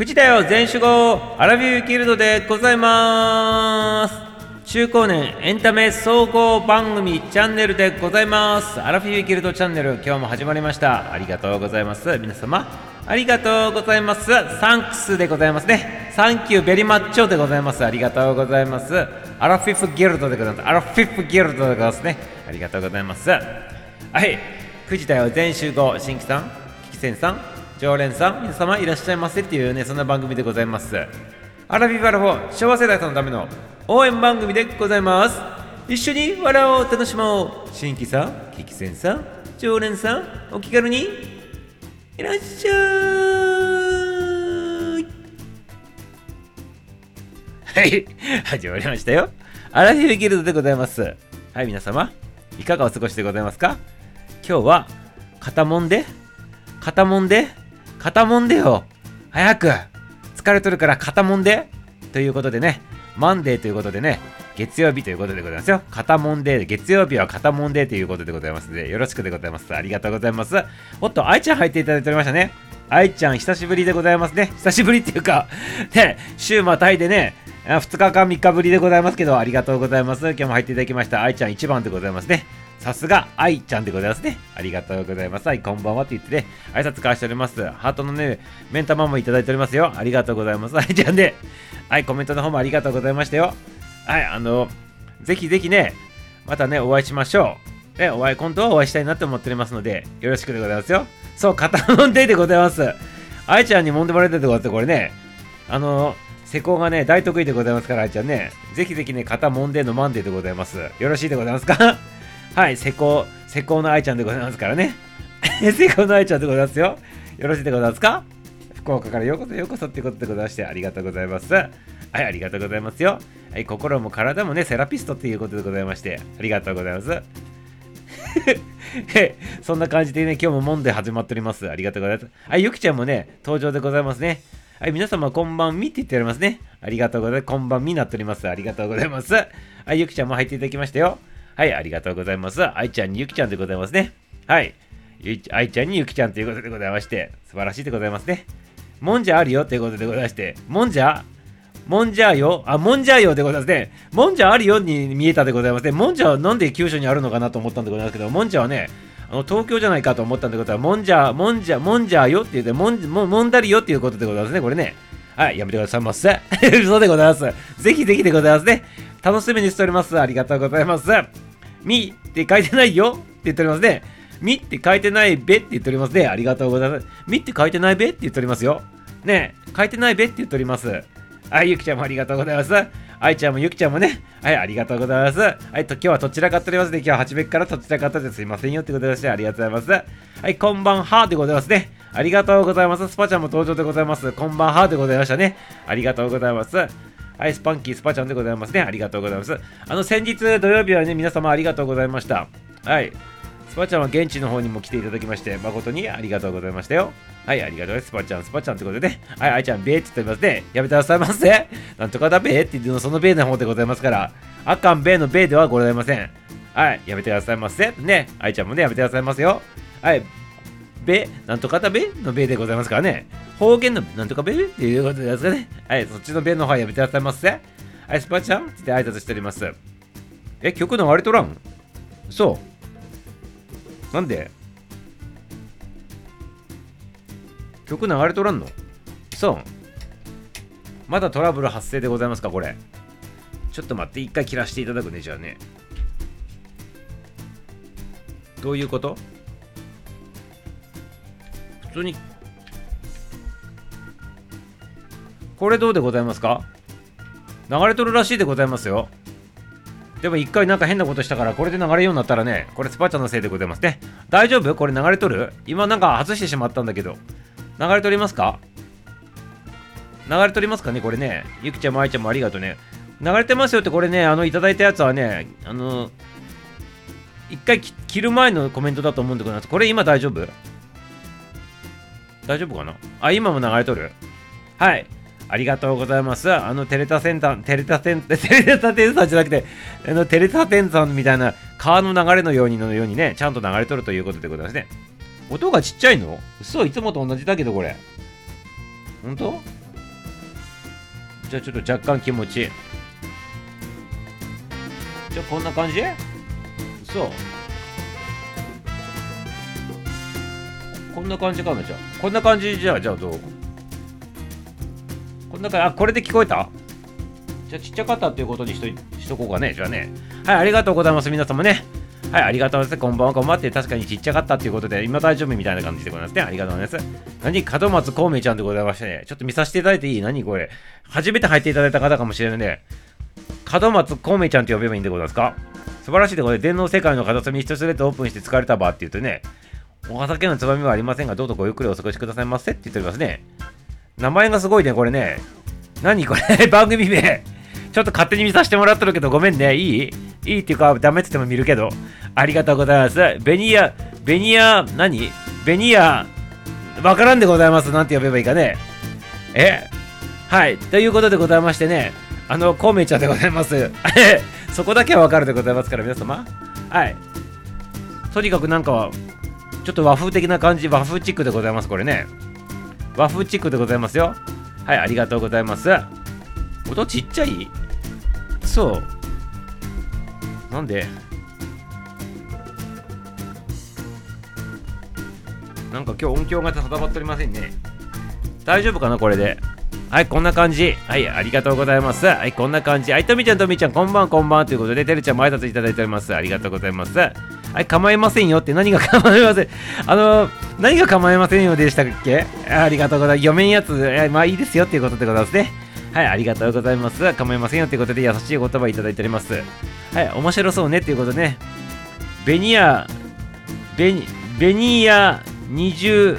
藤田よ全集合アラビューギルドでございます。中高年エンタメ総合番組チャンネルでございます。アラフィビギルドチャンネル今日も始まりました。ありがとうございます。皆様ありがとうございます。サンクスでございますね。サンキューベリマッチョでございます。ありがとうございます。アラフィフギルドでございます。アラフィフギルドでございますね。ありがとうございます。はい藤田よ全集合新規さんキキセンさん。常連さん皆様いらっしゃいませっていうねそんな番組でございます。アラビバラフォー昭和世代さんのための応援番組でございます。一緒に笑おう楽しもう。新規さんキキセンさん常連さんお気軽にいらっしゃい。はい始まりましたよ。アラフィフギルドでございます。はい皆様いかがお過ごしでございますか？今日は肩もんで肩もんで肩もんでよ。早く疲れとるから肩もんで。ということでねマンデーということでね月曜日ということでございますよ。肩もんで月曜日は肩もんでということでございますのでよろしくでございます。ありがとうございます。おっと愛ちゃん入っていただいておりましたね。愛ちゃん久しぶりでございますね。久しぶりっていうか ね週またいでね2日間3日ぶりでございますけどありがとうございます。今日も入っていただきました愛ちゃん1番でございますね。さすが、愛ちゃんでございますね。ありがとうございます。はい、こんばんはって言ってね、挨拶交わしております。ハートのね、目ん玉もいただいておりますよ。ありがとうございます。愛ちゃんで、はい、コメントの方もありがとうございましたよ。はい、あの、ぜひぜひね、またね、お会いしましょう。ね、お会い、今度はお会いしたいなと思っておりますので、よろしくでございますよ。そう、肩もんででございます。愛ちゃんに揉んでもらえたでございます。これね、あの、施工がね、大得意でございますから、愛ちゃんね、ぜひぜひね、肩もんでのマンデーでございます。よろしいでございますか？はい、施工、施工の愛ちゃんでございますからね。施工の愛ちゃんでございますよ。よろしいでございますか？福岡からようこそようこそってことでございましてありがとうございます。はい、ありがとうございますよ。はい、心も体もね、セラピストっていうことでございまして、ありがとうございます。そんな感じでね、今日ももんで始まっております。ありがとうございます。はい、ゆきちゃんもね、登場でございますね。はい、皆様こんばんみって言っておりますね。ありがとうございます。こんばんみになっております。ありがとうございます。はい、ゆきちゃんも入っていただきましたよ。はい、ありがとうございます。愛ちゃんにゆきちゃんでございますね。はい。愛ちゃんにゆきちゃんということでございまして、素晴らしいでございますね。もんじゃあるよということでございまして、もんじゃもんじゃよあ、もんじゃよでございますね。もんじゃあるよに見えたでございますね。もんじゃはなんで九州にあるのかなと思ったんでございますけど、もんじゃはね、あの東京じゃないかと思ったんでございます。もんじゃ、もんじゃ、もんじゃよって言って、もん、ももんだりよっていうことでございますね。これね。はい、やめてくださいませ。嘘でございます。ぜひぜひでございますね。楽しみにしております。ありがとうございます。みって書いてないよって言っておりますね。みって書いてないべって言っておりますね。ありがとうございます。みって書いてないべって言っておりますよ。ね書いてないべって言っております。はい、ゆきちゃんもありがとうございます。愛ちゃんもゆきちゃんもね、はい、ありがとうございます。はい、と今日はどちらかっておりますね。今日は8べからどちらかったですいませんよってことでして、ありがとうございます。はい、こんばんはでございますね。ありがとうございます。スパちゃんも登場でございます。こんばんはでございましたね。ありがとうございます。はい、スパンキースパちゃんでございますね。ありがとうございます。あの、先日土曜日はね、皆様ありがとうございました。はい。スパちゃんは現地の方にも来ていただきまして、誠にありがとうございましたよ。はい、ありがとうございます。スパちゃん、スパちゃんってことでね。はい、あいちゃん、べーって言っておりますね。やめてくださいませ。なんとかだべーって言うの、そのべーの方でございますから、あかんべーのべーではございません。はい、やめてくださいませ。ね、あいちゃんもね、やめてくださいますよ。はい、べ、なんとかだべのべでございますからね。方言のなんとかべっていうことですかね。はい、そっちのべの方はやめてくださいませ。はい、スパちゃんって挨拶しております。え、曲流れとらん？そうなんで？曲流れとらんの？そうまだトラブル発生でございますかこれ。ちょっと待って、一回切らしていただくね、じゃあね。どういうこと？普通に。これどうでございますか？流れとるらしいでございますよ。でも一回なんか変なことしたからこれで流れるようになったらね、これスパチャのせいでございますね。大丈夫？これ流れとる？今なんか外してしまったんだけど。流れとりますか？流れとりますかね？これね。ゆきちゃんもあいちゃんもありがとうね。流れてますよってこれね、あの、いただいたやつはね、あの、一回切る前のコメントだと思うんでございます。これ今大丈夫？大丈夫かな？あ、今も流れとる？はい。ありがとうございます。あの、テレタセンター、テレタセン、テレタテンさんじゃなくて、あの、テレタテンさんみたいな川の流れのようにのようにね、ちゃんと流れとるということでございますね。音がちっちゃいの？嘘いつもと同じだけど、これ。ほんとじゃあちょっと若干気持ちいいじゃあこんな感じ？そうこんな感じかなじゃあこんな感じじゃあじゃあどう？こんな感じあこれで聞こえた？じゃあちっちゃかったっていうことにしとしとこうかねじゃあねはいありがとうございます皆様ねはい、ありがとうございます。こんばんは、こんばんはって、確かにちっちゃかったっていうことで、今大丈夫みたいな感じでございますね。ありがとうございます。何？門松孔明ちゃんでございましてね、ちょっと見させていただいていい？何？これ。初めて入っていただいた方かもしれないね。門松孔明ちゃんって呼べばいいんでございますか？素晴らしいでございます。電脳世界の片隅一つレッドオープンして疲れた場って言うとね、お酒のつまみはありませんが、どうぞごゆっくりお過ごしくださいませって言っておりますね。名前がすごいね、これね。何これ？番組名。ちょっと勝手に見させてもらってるけど、ごめんね。いい？いいっていうか、ダメって言っても見るけど。ありがとうございます。ベニヤ、ベニヤ、何？ベニヤ、わからんでございます。なんて呼べばいいかね。え？はい。ということでございましてね、あの、コウメちゃんでございます。そこだけはわかるでございますから、皆様。はい。とにかくなんか、ちょっと和風的な感じ、和風チックでございます、これね。和風チックでございますよ。はい、ありがとうございます。音ちっちゃい？そうなんで？なんか今日音響が定まっておりませんね大丈夫かなこれで？はい、こんな感じ。はい、ありがとうございます。はい、こんな感じ。はい、とみちゃん、とみちゃん、こんばん、こんばんということで、てるちゃんも挨拶いただいております。ありがとうございます。はい、構いませんよって何が 構いません。あのー、何が構いませんよでしたっけ？ありがとうございます。読めんやつ、えまあいいですよっていうことでございますね。はい、ありがとうございます。構いませんよということで優しい言葉いただいております。はい、面白そうねっていうことね。ベニヤ、ベニ、ベニヤ25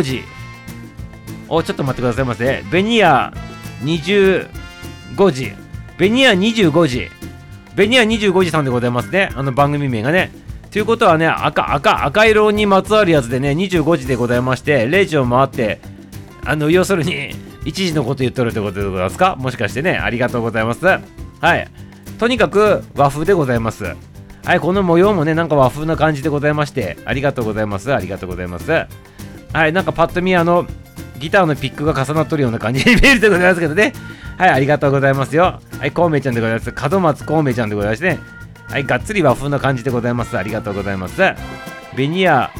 時。お、ちょっと待ってくださいませ。ベニヤ25時。ベニヤ25時。ベニヤ25時さんでございますね。あの番組名がね。ということはね、赤、赤、赤色にまつわるやつでね、25時でございまして、0時を回って、あの、要するに、一時のこと言っとるってことでございますか？もしかしてね、ありがとうございます。はい。とにかく和風でございます。はい、この模様もね、なんか和風な感じでございまして、ありがとうございます。ありがとうございます。はい、なんかパッと見、あの、ギターのピックが重なっとるような感じに見えるでございますけどね。はい、ありがとうございますよ。はい、コウメちゃんでございます。門松コウメちゃんでございましてね。はい、がっつり和風な感じでございます。ありがとうございます。ベニヤ、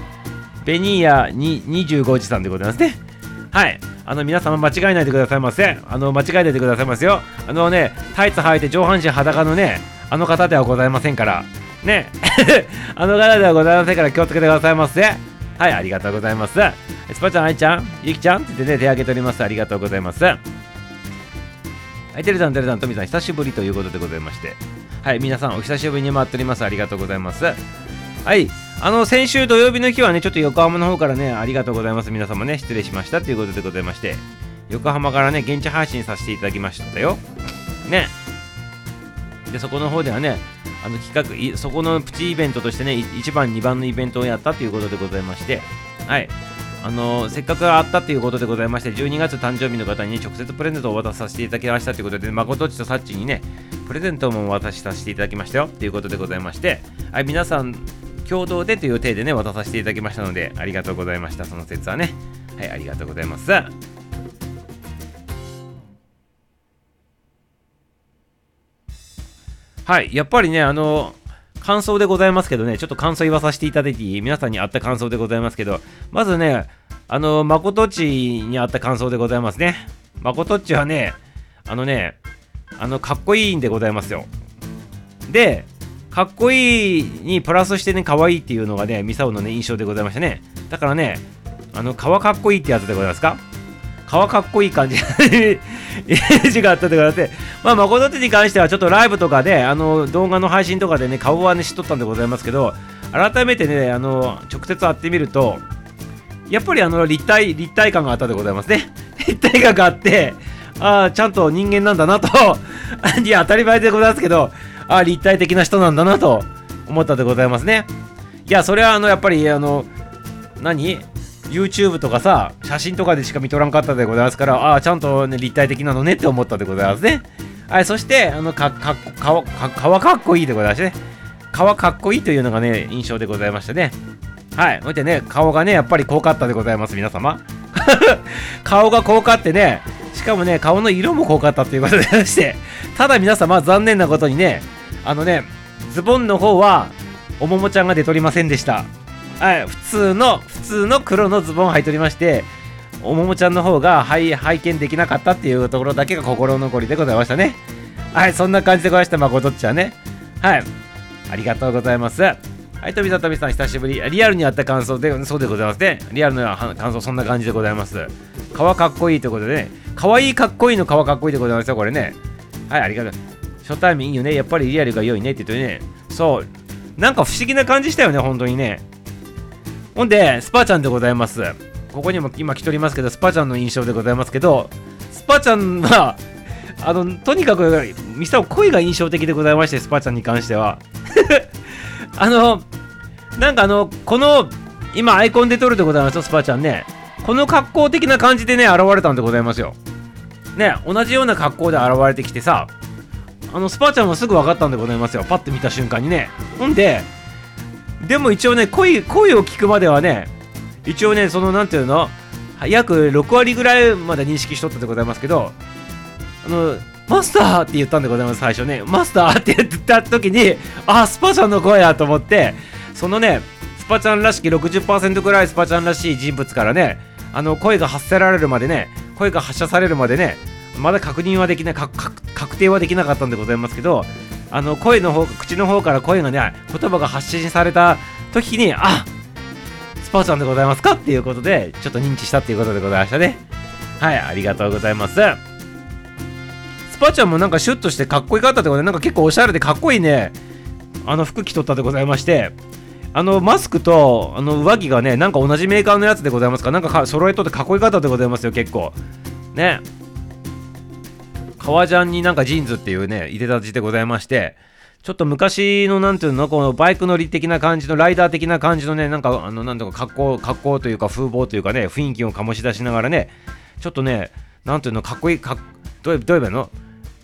ベニヤに25時さんでございますね。はい。あの皆様間違えないでくださいませ。あの間違えないでくださいますよ。あのね、タイツ履いて上半身裸のね、あの方ではございませんから。ね。あの方ではございませんから気をつけてくださいませ。はい、ありがとうございます。スパちゃん、あいちゃん、ゆきちゃんって言ってね、手挙げております。ありがとうございます。はい、てるさん、てるさん、とみさん、久しぶりということでございまして。はい、皆さん、お久しぶりに回っております。ありがとうございます。はい、あの先週土曜日の日はね、ちょっと横浜の方からね、ありがとうございます。皆様ね、失礼しましたということでございまして、横浜からね、現地配信させていただきましたよ。ね。で、そこの方ではね、あの企画、そこのプチイベントとしてね、1番、2番のイベントをやったということでございまして、はい。あの、せっかくあったということでございまして、12月誕生日の方に、直接プレゼントをお渡しさせていただきましたということで、誠っちとサッチにね、プレゼントもお渡しさせていただきましたよということでございまして、はい、皆さん、共同でという体でね、渡させていただきましたので、ありがとうございました。その説はね。はい、ありがとうございます。はい、やっぱりね、あの、感想でございますけどね、ちょっと感想言わさせていただいて皆さんにあった感想でございますけど、まずね、あの、まことちにあった感想でございますね。まことちはね、あのね、あの、かっこいいんでございますよ。で、かっこいいにプラスしてね、可愛いっていうのがね、ミサオのね、印象でございましたね。だからね、あの、皮かっこいいってやつでございますか？皮かっこいい感じ、イメージがあったでございまして、まあ、誠手に関してはちょっとライブとかで、あの、動画の配信とかでね、顔はね、知っとったんでございますけど、改めてね、あの、直接会ってみると、やっぱりあの、立体、立体感があったでございますね。立体感があって、ああ、ちゃんと人間なんだなと いや、当たり前でございますけど、ああ立体的な人なんだなと思ったでございますね。いや、それはあの、やっぱりあの、何？YouTube とかさ、写真とかでしか見とらんかったでございますから、ああ、ちゃんと、ね、立体的なのねって思ったでございますね。はい、そして、あの、か、か、か、か、かかっこいいでございましてね。顔かっこいいというのがね、印象でございましてね。はい、そしてね、顔がね、やっぱり濃かったでございます、皆様。顔が濃かってね、しかもね、顔の色も濃かったっていうことでして、ただ皆様残念なことにね、あのね、ズボンの方は、おももちゃんが出とりませんでした。はい、普通の、普通の黒のズボン履いておりまして、おももちゃんの方が拝拝見できなかったっていうところだけが心残りでございましたね。はい、そんな感じでございました、まことっちゃんね。はい、ありがとうございます。はい、富里美さん、久しぶり。リアルにあった感想で、そうでございますね。リアルな感想、そんな感じでございます。かわかっこいいということでね、かわいいかっこいいのかわかっこいいでございますよ、これね。はい、ありがとう。初対面いいよね。やっぱりリアルが良いねって言ってね。そう。なんか不思議な感じしたよね、本当にね。ほんで、スパちゃんでございます。ここにも今来ておりますけど、スパちゃんの印象でございますけど、スパちゃんは、あの、とにかく、ミサオ声が印象的でございまして、スパちゃんに関しては。あの、なんかあの、この、今アイコンで撮るでございますよ、スパちゃんね。この格好的な感じでね、現れたんでございますよ。ね、同じような格好で現れてきてさ、あの、スパちゃんもすぐ分かったんでございますよ。パッと見た瞬間にね。ほんで、でも一応ね、声、声を聞くまではね、一応ね、その、なんていうの、約6割ぐらいまで認識しとったでございますけど、あの、マスターって言ったんでございます、最初ね。マスターって言った時に、あ、スパちゃんの声やと思って、そのね、スパちゃんらしき60%ぐらいスパちゃんらしい人物からね、あの、声が発せられるまでね、声が発射されるまでね、まだ確認はできない、確定はできなかったんでございますけど、あの、声の方、口の方から声がね、言葉が発信された時に、あスパちゃんでございますかっていうことで、ちょっと認知したっていうことでございましたね。はい、ありがとうございます。スパちゃんもなんかシュッとしてかっこよかったってことで、なんか結構おしゃれでかっこいいね、あの服着とったでございまして、あのマスクとあの上着がね、なんか同じメーカーのやつでございますかなんかか揃えとってかっこよかったでございますよ、結構。ね。革ジャンになんかジーンズっていうね、いでたちでございまして、ちょっと昔のなんていうの、このバイク乗り的な感じの、ライダー的な感じのね、なんか、あの、なんとか格好、格好というか風貌というかね、雰囲気を醸し出しながらね、ちょっとね、なんていうの、かっこいい、かどうどう言えばいいの？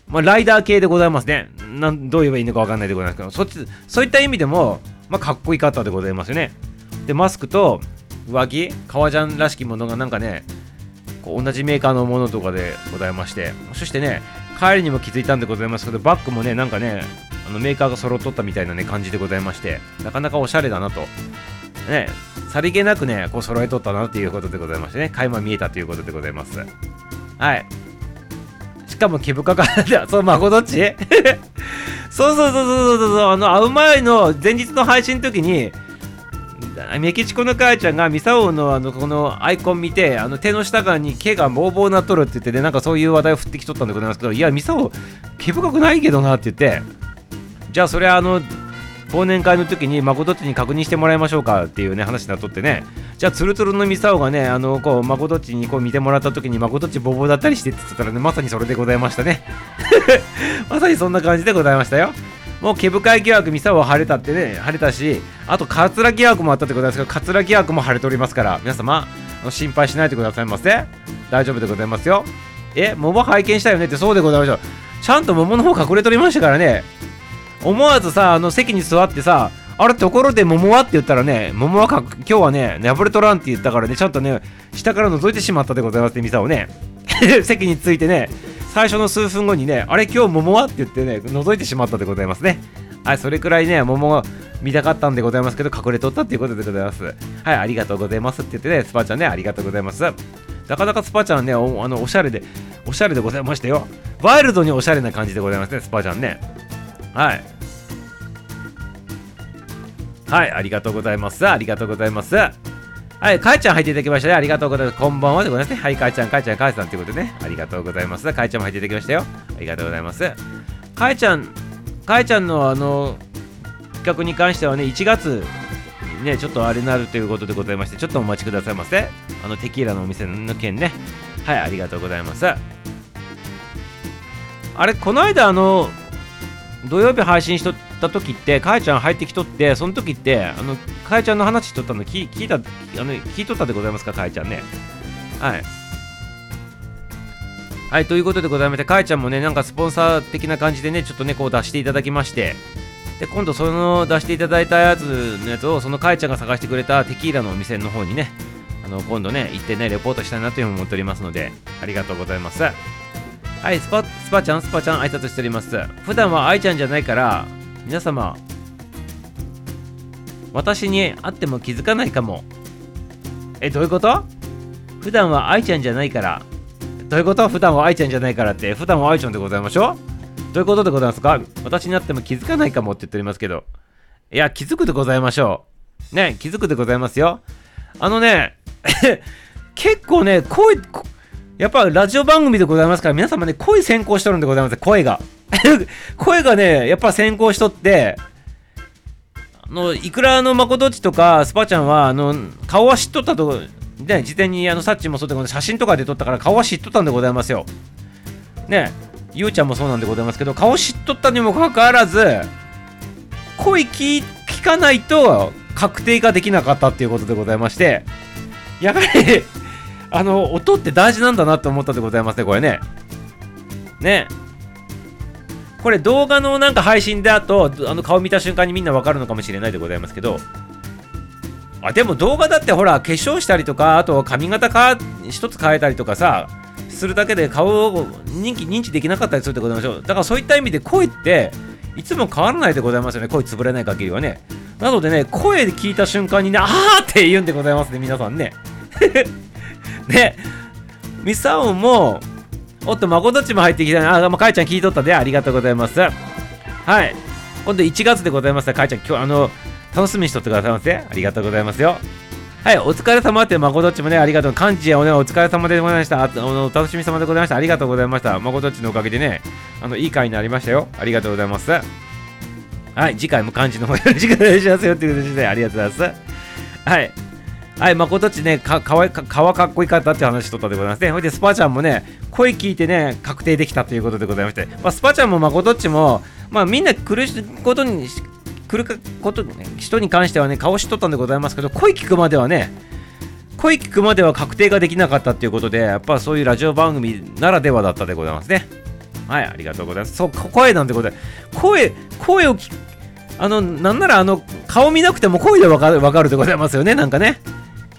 まあ、ライダー系でございますね。なんどう言えばいいのかわかんないでございますけど、そっち、そういった意味でも、まあ、かっこいい方でございますよね。で、マスクと上着、革ジャンらしきものがなんかね、こう同じメーカーのものとかでございまして、そしてね、帰りにも気づいたんでございますけど、バッグもね、なんかね、あのメーカーが揃っとったみたいなね、感じでございまして、なかなかおしゃれだなと。ね、さりげなくね、こう揃えとったなっていうことでございましてね、垣間見えたということでございます。はいし。かも毛深かった。そう、まこどっち？そうそうそうそうそうそう、あの、会う前の前日の配信の時に、メキシコの母ちゃんがミサオのあのこのアイコン見てあの手の下側に毛がボーボーなっとるって言ってねなんかそういう話題を振ってきとったんでございますけどいやミサオ毛深くないけどなって言ってじゃあそれあの忘年会の時に誠っちに確認してもらいましょうかっていうね話になっとってね。じゃあツルツルのミサオがねあのこう誠っちにこう見てもらった時に誠っちボボだったりしてって言ったらねまさにそれでございましたね。まさにそんな感じでございましたよ。もう毛深い疑惑ミサオは晴れたってね晴れたしあとカツラ疑惑もあったってことですけどカツラ疑惑も晴れておりますから皆様心配しないでくださいませ。大丈夫でございますよ。え桃拝見したよねってそうでございましょう。ちゃんと桃の方隠れとりましたからね。思わずさ、あの席に座ってさ、あれ、ところで桃はって言ったらね、桃はか今日はね、ナブルトランって言ったからね、ちゃんとね、下から覗いてしまったでございますね、ミサをね。席についてね、最初の数分後にね、あれ、今日桃はって言ってね、覗いてしまったでございますね。はい、それくらいね、桃が見たかったんでございますけど、隠れとったっていうことでございます。はい、ありがとうございますって言ってね、スパちゃんね、ありがとうございます。なかなかスパちゃんね、おあのおしゃれで、おしゃれでございましたよ。ワイルドにおしゃれな感じでございますね、スパちゃんね。はい。はい、ありがとうございます。ありがとうございます。はい、かいちゃん入っていただきましたね。ありがとうございます。こんばんはでございますね。はい、かいちゃん、かいちゃん、かいさんということでね。ありがとうございます。かいちゃんも入っていただきましたよ。ありがとうございます。かいちゃん、かいちゃんのあの、企画に関してはね、1月にね、ちょっとあれになるということでございまして、ちょっとお待ちくださいませ。あの、テキーラのお店の件ね。はい、ありがとうございます。あれ、この間、あの、土曜日配信しとった時って、かえちゃん入ってきとって、その時って、あの、かえちゃんの話しとったの聞聞いた、あの、聞いとったでございますか、かえちゃんね。はい。はい、ということでございまして、かえちゃんもね、なんかスポンサー的な感じでね、ちょっとね、こう出していただきまして、で、今度その出していただいたやつのやつを、そのかえちゃんが探してくれたテキーラのお店の方にね、あの今度ね行ってねレポートしたいなというふうに思っておりますのでありがとうございますはいスパスパちゃんスパちゃん挨拶しております。普段は愛ちゃんじゃないから皆様私に会っても気づかないかも。えどういうこと？普段は愛ちゃんじゃないから。どういうこと？普段は愛ちゃんじゃないからって。普段は愛ちゃんでございましょう？どういうことでございますか？私になっても気づかないかもって言っておりますけど。いや気づくでございましょう。ね気づくでございますよ。あのね 結構ね声やっぱラジオ番組でございますから皆様ね声先行しとるんでございます声が。声がねやっぱ先行しとってあのいくらのまことっちとかスパちゃんはあの顔は知っとったとね事前にあのサッチもそうで写真とかで撮ったから顔は知っとったんでございますよ。ねゆうちゃんもそうなんでございますけど顔知っとったにもかかわらず声聞聞かないと確定ができなかったっていうことでございましてやはりあの音って大事なんだなって思ったでございますねこれね。ね。これ動画のなんか配信であとあの顔見た瞬間にみんなわかるのかもしれないでございますけど。あでも動画だってほら化粧したりとかあと髪型か一つ変えたりとかさするだけで顔を認知認知できなかったりするってことでしょ。うだからそういった意味で声っていつも変わらないでございますよね。声潰れない限りはね。なのでね声で聞いた瞬間にねあーって言うんでございますね皆さんね。ねミサオもおっと、まことっちも入ってきたね。あ、まあ、かいちゃん聞いとったで、ありがとうございます。はい。今度1月でございます。かいちゃん、今日、あの、楽しみにしとってくださいませ。ありがとうございますよ。はい、お疲れ様って、まことっちもね、ありがとう。漢字やおね、お疲れ様でございました。あの、お楽しみ様でございました。ありがとうございました。まことっちのおかげでね、あの、いい回になりましたよ。ありがとうございます。はい、次回も漢字の方よろしくお願いしますよっていうことで、ありがとうございます。はい。はい、まことっちね、か、かわか、かわかっこいかったって話しとったでございますね。ほいで、スパちゃんもね、声聞いてね、確定できたということでございまして、まあ、スパちゃんもまことっちも、まあ、みんな来ることに、来ること、人に関してはね、顔しとったんでございますけど、声聞くまではね、声聞くまでは確定ができなかったっていうことで、やっぱそういうラジオ番組ならではだったでございますね。はい、ありがとうございます。そう、声なんてことで、声、声を聞あの、なんならあの、顔見なくても声でわかる、わかるでございますよね、なんかね。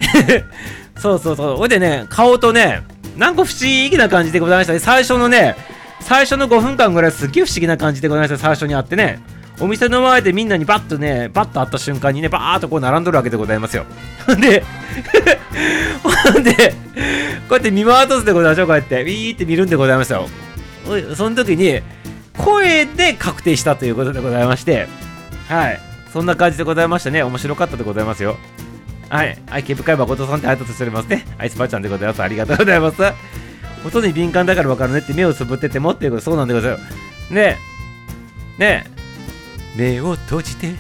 そうそうそう。ほいでね、顔とね、なんか不思議な感じでございましたね。最初のね、最初の5分間ぐらいすっげえ不思議な感じでございました。最初に会ってね。お店の前でみんなにバッとね、バッと会った瞬間にね、バーっとこう並んどるわけでございますよ。ほんで、ほんで、こうやって見回すでございましょう。こうやって、ウィーって見るんでございますよ。その時に、声で確定したということでございまして、はい。そんな感じでございましたね。面白かったでございますよ。はい。愛犬深い誠さんって挨拶しておりますね。アイスパーちゃんでございます。ありがとうございます。音に敏感だから分かるねって目をつぶっててもっていうこと、そうなんでございます。ねえ。ねえ。目を閉じて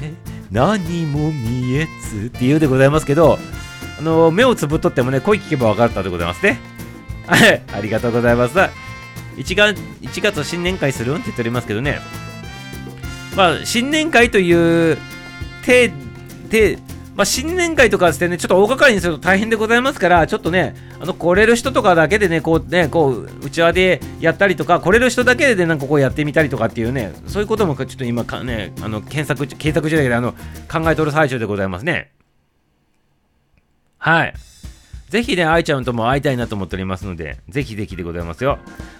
何も見えずって言うでございますけど、あの目をつぶっとってもね、声聞けば分かったでございますね。はい。ありがとうございます。1月 ,1 月新年会するんって言っておりますけどね。まあ、新年会という手、手、まあ、新年会とかですね、ちょっと大掛かりにすると大変でございますから、ちょっとね、あの、来れる人とかだけでね、こうね、こう、うちわでやったりとか、来れる人だけでなんかこうやってみたりとかっていうね、そういうこともちょっと今かね、あの、検索、検索中だけど、あの、考えとる最中でございますね。はい。ぜひね、愛ちゃんとも会いたいなと思っておりますので、ぜひぜひでございますよ。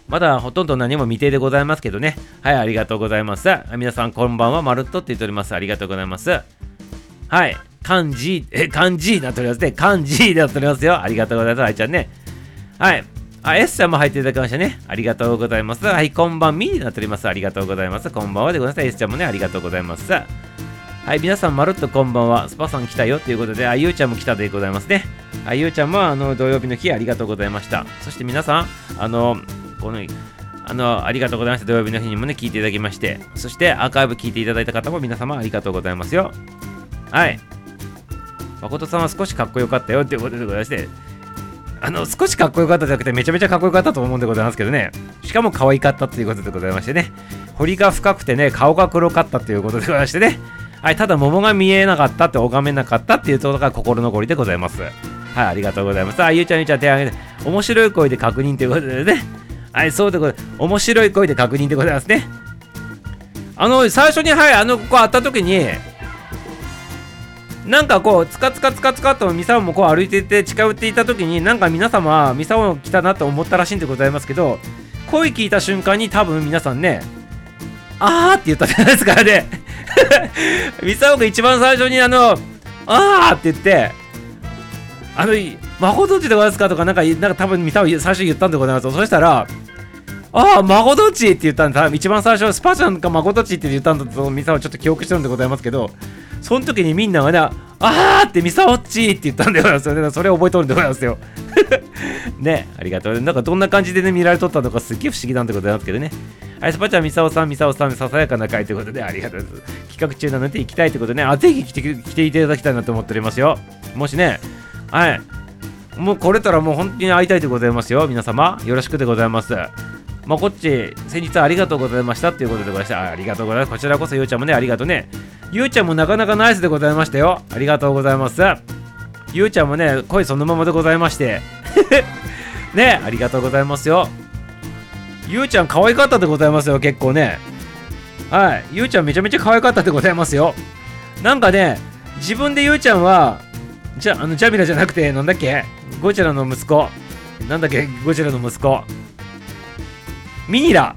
まだほとんど何も未定でございますけどね。はい、ありがとうございます。皆さんこんばんは、まるっとって言っております。ありがとうございます。はい。漢字、え、漢字になっておりますね。漢字になっておりますよ。ありがとうございます。あいちゃんね。はい。あ、S さんも入っていただきましたね。ありがとうございます。はい、こんばんみになっております。ありがとうございます。こんばんはでございます。S ちゃんもね、ありがとうございます。はい、皆さん、まるっとこんばんは。スパさん来たよということで、あ、ゆうちゃんも来たでございますね。あ、ゆうちゃんも、あの、土曜日の日ありがとうございました。そして皆さん、あの、この、あの、ありがとうございました。土曜日の日にもね、聞いていただきまして、そしてアーカイブ聞いていただいた方も皆様ありがとうございますよ。はい。誠さんは少しかっこよかったよっていうことでございまして、あの、少しかっこよかったじゃなくて、めちゃめちゃかっこよかったと思うんでございますけどね。しかも可愛かったっていうことでございましてね。彫りが深くてね、顔が黒かったっていうことでございましてね。はい、ただ桃が見えなかったって拝めなかったっていうところが心残りでございます。はい、ありがとうございます。あ、ゆうちゃんゆうちゃん手挙げて、面白い声で確認ということでね。はい、そうでございます。面白い声で確認でございますね。あの、最初に、はい、あの、ここ会った時に、なんかこうつかつかつかつかとミサオもこう歩いてて近寄っていた時になんか皆様ミサオ来たなと思ったらしいんでございますけど声聞いた瞬間に多分皆さんねあーって言ったじゃないですかねミサオが一番最初にあのあーって言ってあの魔法どっちでございますかとかなんかなんか多分ミサオ最初に言ったんでございます。そしたらああ、まごどっちって言ったんだ。一番最初は、スパちゃんがまごどっちって言ったんだと、ミサオちょっと記憶してるんでございますけど、その時にみんながね、あーってミサオっちって言ったんだよね。それそれ覚えとるんでございますよ。ね、ありがとう。なんかどんな感じでね、見られとったのかすっげえ不思議なんでございますけどね。はい、スパちゃん、ミサオさん、ミサオさん、ささやかな会ということで、ありがとうございます。企画中なので行きたいということでね、あ、ぜひ来て来ていただきたいなと思っておりますよ。もしね、はい。もう来れたらもう本当に会いたいでございますよ。皆様、よろしくでございます。まこっち、先日はありがとうございましたっていうことでございました。ありがとうございます。こちらこそ、ゆうちゃんもね、ありがとうね。ゆうちゃんもなかなかナイスでございましたよ。ありがとうございます。ゆうちゃんもね、声そのままでございまして。ね、ありがとうございますよ。ゆうちゃん可愛かったでございますよ、結構ね。はい。ゆうちゃんめちゃめちゃ可愛かったでございますよ。なんかね、自分でゆうちゃんは、じゃ、あの、ジャミラじゃなくて、なんだっけ？ゴチラの息子。なんだっけ？ゴチラの息子。ミニラ。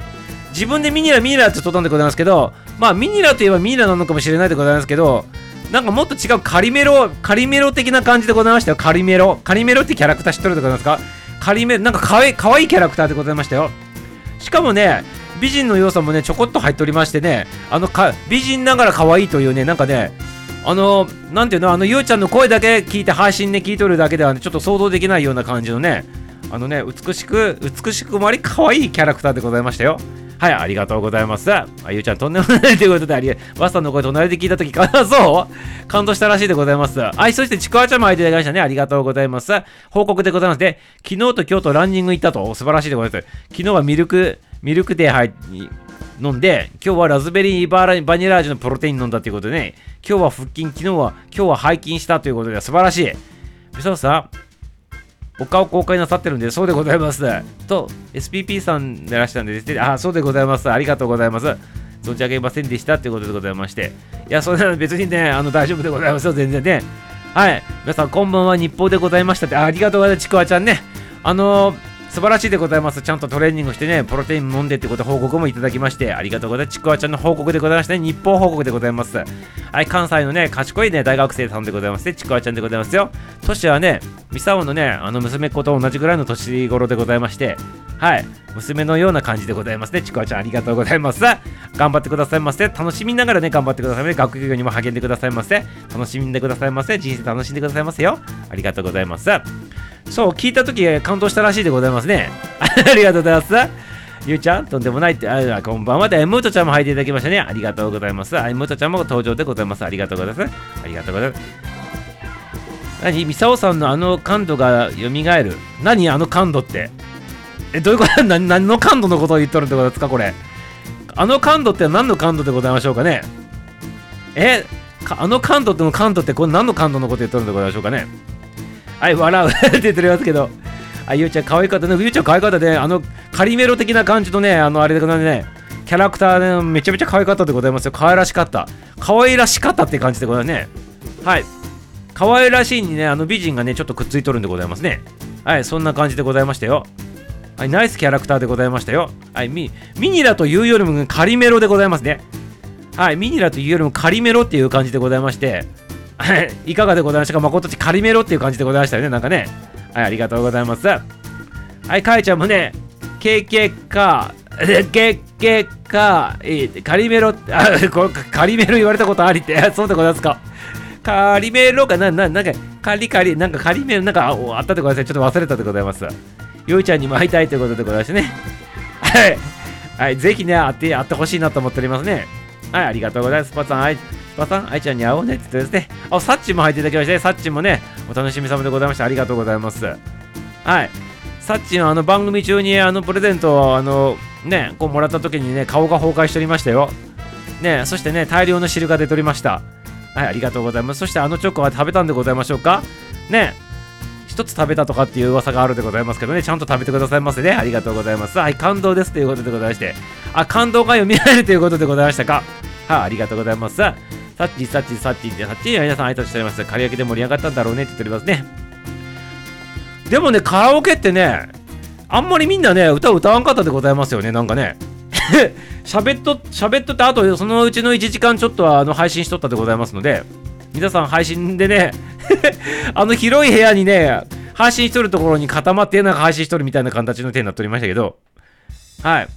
自分でミニラミニラって撮ったんでございますけどまあミニラといえばミニラなのかもしれないでございますけどなんかもっと違うカリメロカリメロ的な感じでございましたよ。カリメロ。カリメロってキャラクター知ってるでございますか？カリメロなんかかわいかわいいキャラクターでございましたよ。しかもね美人の要素もねちょこっと入っておりましてねあのか美人ながら可愛いというねなんかねあのなんていうの？あのゆうちゃんの声だけ聞いて配信ね聞いとるだけでは、ね、ちょっと想像できないような感じのねあのね、美しく、美しくもあり、可愛いキャラクターでございましたよ。はい、ありがとうございます。あゆうちゃん、とんでもないということで、ありバスさんの声、隣で聞いたとき、かそう感動したらしいでございます。はい、そして、ちくわちゃんも入っていただきましたね。ありがとうございます。報告でございます。で、昨日と今日とランニング行ったと、素晴らしいでございます。昨日はミルク、ミルクティー飲んで、今日はラズベリーバーバニラ味のプロテイン飲んだということでね、今日は腹筋、昨日は、今日は背筋したということで、素晴らしい。そうさ、お顔公開なさってるんで、そうでございます。と、SPP さんでらしたんでですね、あ、そうでございます。ありがとうございます。存じ上げませんでしたということでございまして。いや、それなの別にね、あの、大丈夫でございますよ、全然ね。はい。皆さん、こんばんは、日報でございましたって、ありがとうございます、ちくわちゃんね。あのー素晴らしいでございます。ちゃんとトレーニングしてね、プロテイン飲んでってこと報告もいただきまして、ありがとうございます。ちくわちゃんの報告でございまして、ね、日報報告でございます。はい、関西のね、賢いね、大学生さんでございますね、ちくわちゃんでございますよ。年はね、ミサオのね、あの娘っ子と同じぐらいの年頃でございまして、はい、娘のような感じでございますね。ちくわちゃん、ありがとうございます。頑張ってくださいませ。楽しみながらね、頑張ってくださいませ。学業にも励んでくださいませ。楽しんでくださいませ。人生楽しんでくださいませよ。ありがとうございます。そう、聞いたとき感動したらしいでございますね。ありがとうございます。ゆうちゃん、とんでもないって、あ、こんばんは。で、ムートちゃんも入っていただきましたね。ありがとうございます。あ、ムートちゃんも登場でございます。ありがとうございます。ありがとうございます。何？ミサオさんのあの感度が蘇る。何？あの感度って。え、どういうこと？何？何の感度のことを言っとるってことですか？これ。あの感度って何の感度でございましょうかね？えあの感度っての感度ってこれ何の感度のこと言っとるんでございましょうかね？はい、笑う って言ってますけど。あ、ゆうちゃん可愛かったね。ゆうちゃん可愛かったね。あの、カリメロ的な感じのね、あの、あれでね、キャラクターね、めちゃめちゃ可愛かったでございますよ。可愛らしかった。可愛らしかったって感じでございますね。はい。可愛らしいにね、あの美人がね、ちょっとくっついとるんでございますね。はい、そんな感じでございましたよ。はい、ナイスキャラクターでございましたよ。はい、ミミニラというよりもカリメロでございますね。はい、ミニラというよりもカリメロっていう感じでございまして、い、かがでございましたか？誠ちカリメロっていう感じでございましたよね、なんかね。はい、ありがとうございます。はい、かいちゃんもね、KK か、KK か、カリメロ、あ、こカリメロ言われたことありって、そうでございますか？カリメロか？な、な、なんか、カリカリ、なんかカリメロ、なんかあったでございます。ちょっと忘れたでございます。よいちゃんにも会いたいということでございますね。はい。はい、ぜひね、会って、会ってほしいなと思っておりますね。はい、ありがとうございます。パツさん、はい。パさん、愛ちゃんに会おうねって言ってですね。あ、サッチも入っていただきまして、サッチもね、お楽しみ様でございました。ありがとうございます。はい。サッチのあの番組中にあのプレゼントをあのね、こうもらった時にね、顔が崩壊しておりましたよ。ね、そしてね、大量の汁が出ておりました。はい、ありがとうございます。そしてあのチョコは食べたんでございましょうかね、一つ食べたとかっていう噂があるでございますけどね、ちゃんと食べてくださいませね。ありがとうございます。はい、感動ですということでございまして、あ、感動が読みられるということでございましたか。はい、あ、りがとうございます。さっちさっちさっちってさっちに皆さん挨拶しております。刈り上げで盛り上がったんだろうね。って言っておりますね。でもねカラオケってねあんまりみんなね歌歌わんかったでございますよね。なんかね。喋っと喋っとってあとそのうちの1時間ちょっとはあの配信しとったでございますので皆さん配信でね あの広い部屋にね配信しとるところに固まってなんか配信しとるみたいな形の手になっておりましたけど。はい。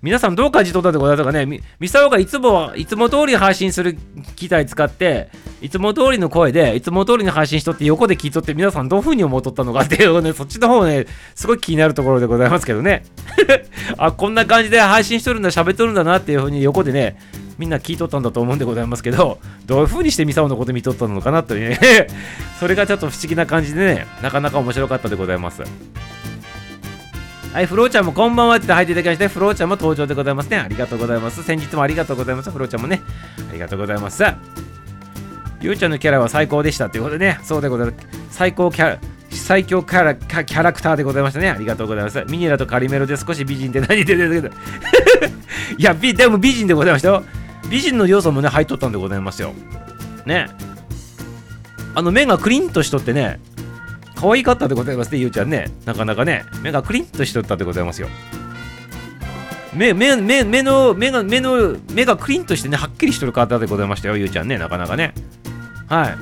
皆さんどう感じ取ったでございますかねみ、みさおがいつも、いつも通り配信する機材使って、いつも通りの声で、いつも通りの配信しとって横で聞いとって皆さんどういう風に思っとったのかっていうね、そっちの方ね、すごい気になるところでございますけどね。あ、こんな感じで配信しとるんだ、喋っとるんだなっていう風に横でね、みんな聞いとったんだと思うんでございますけど、どういう風にしてミサオのこと見とったのかなというね それがちょっと不思議な感じでね、なかなか面白かったでございます。はい、フローちゃんもこんばんはって入っていただきまして、フローちゃんも登場でございますね。ありがとうございます。先日もありがとうございます。フローちゃんもね、ありがとうございます。ゆうちゃんのキャラは最高でしたということでね、そうでございます。最高キャラ、最強キャラキャラクターでございましたね。ありがとうございます。ミニラとカリメロで少し美人って何で出てるけど いや、でも美人でございましたよ。美人の要素もね、入っとったんでございますよ。ね。あの目がクリンとしとってね、可愛かったでございますね、ゆうちゃんね。なかなかね、目がクリンとしとったでございますよ。目、目、目、目の、目が、目の、目がクリンとしてね、はっきりしとる方でございましたよ、ゆうちゃんね、なかなかね。はい。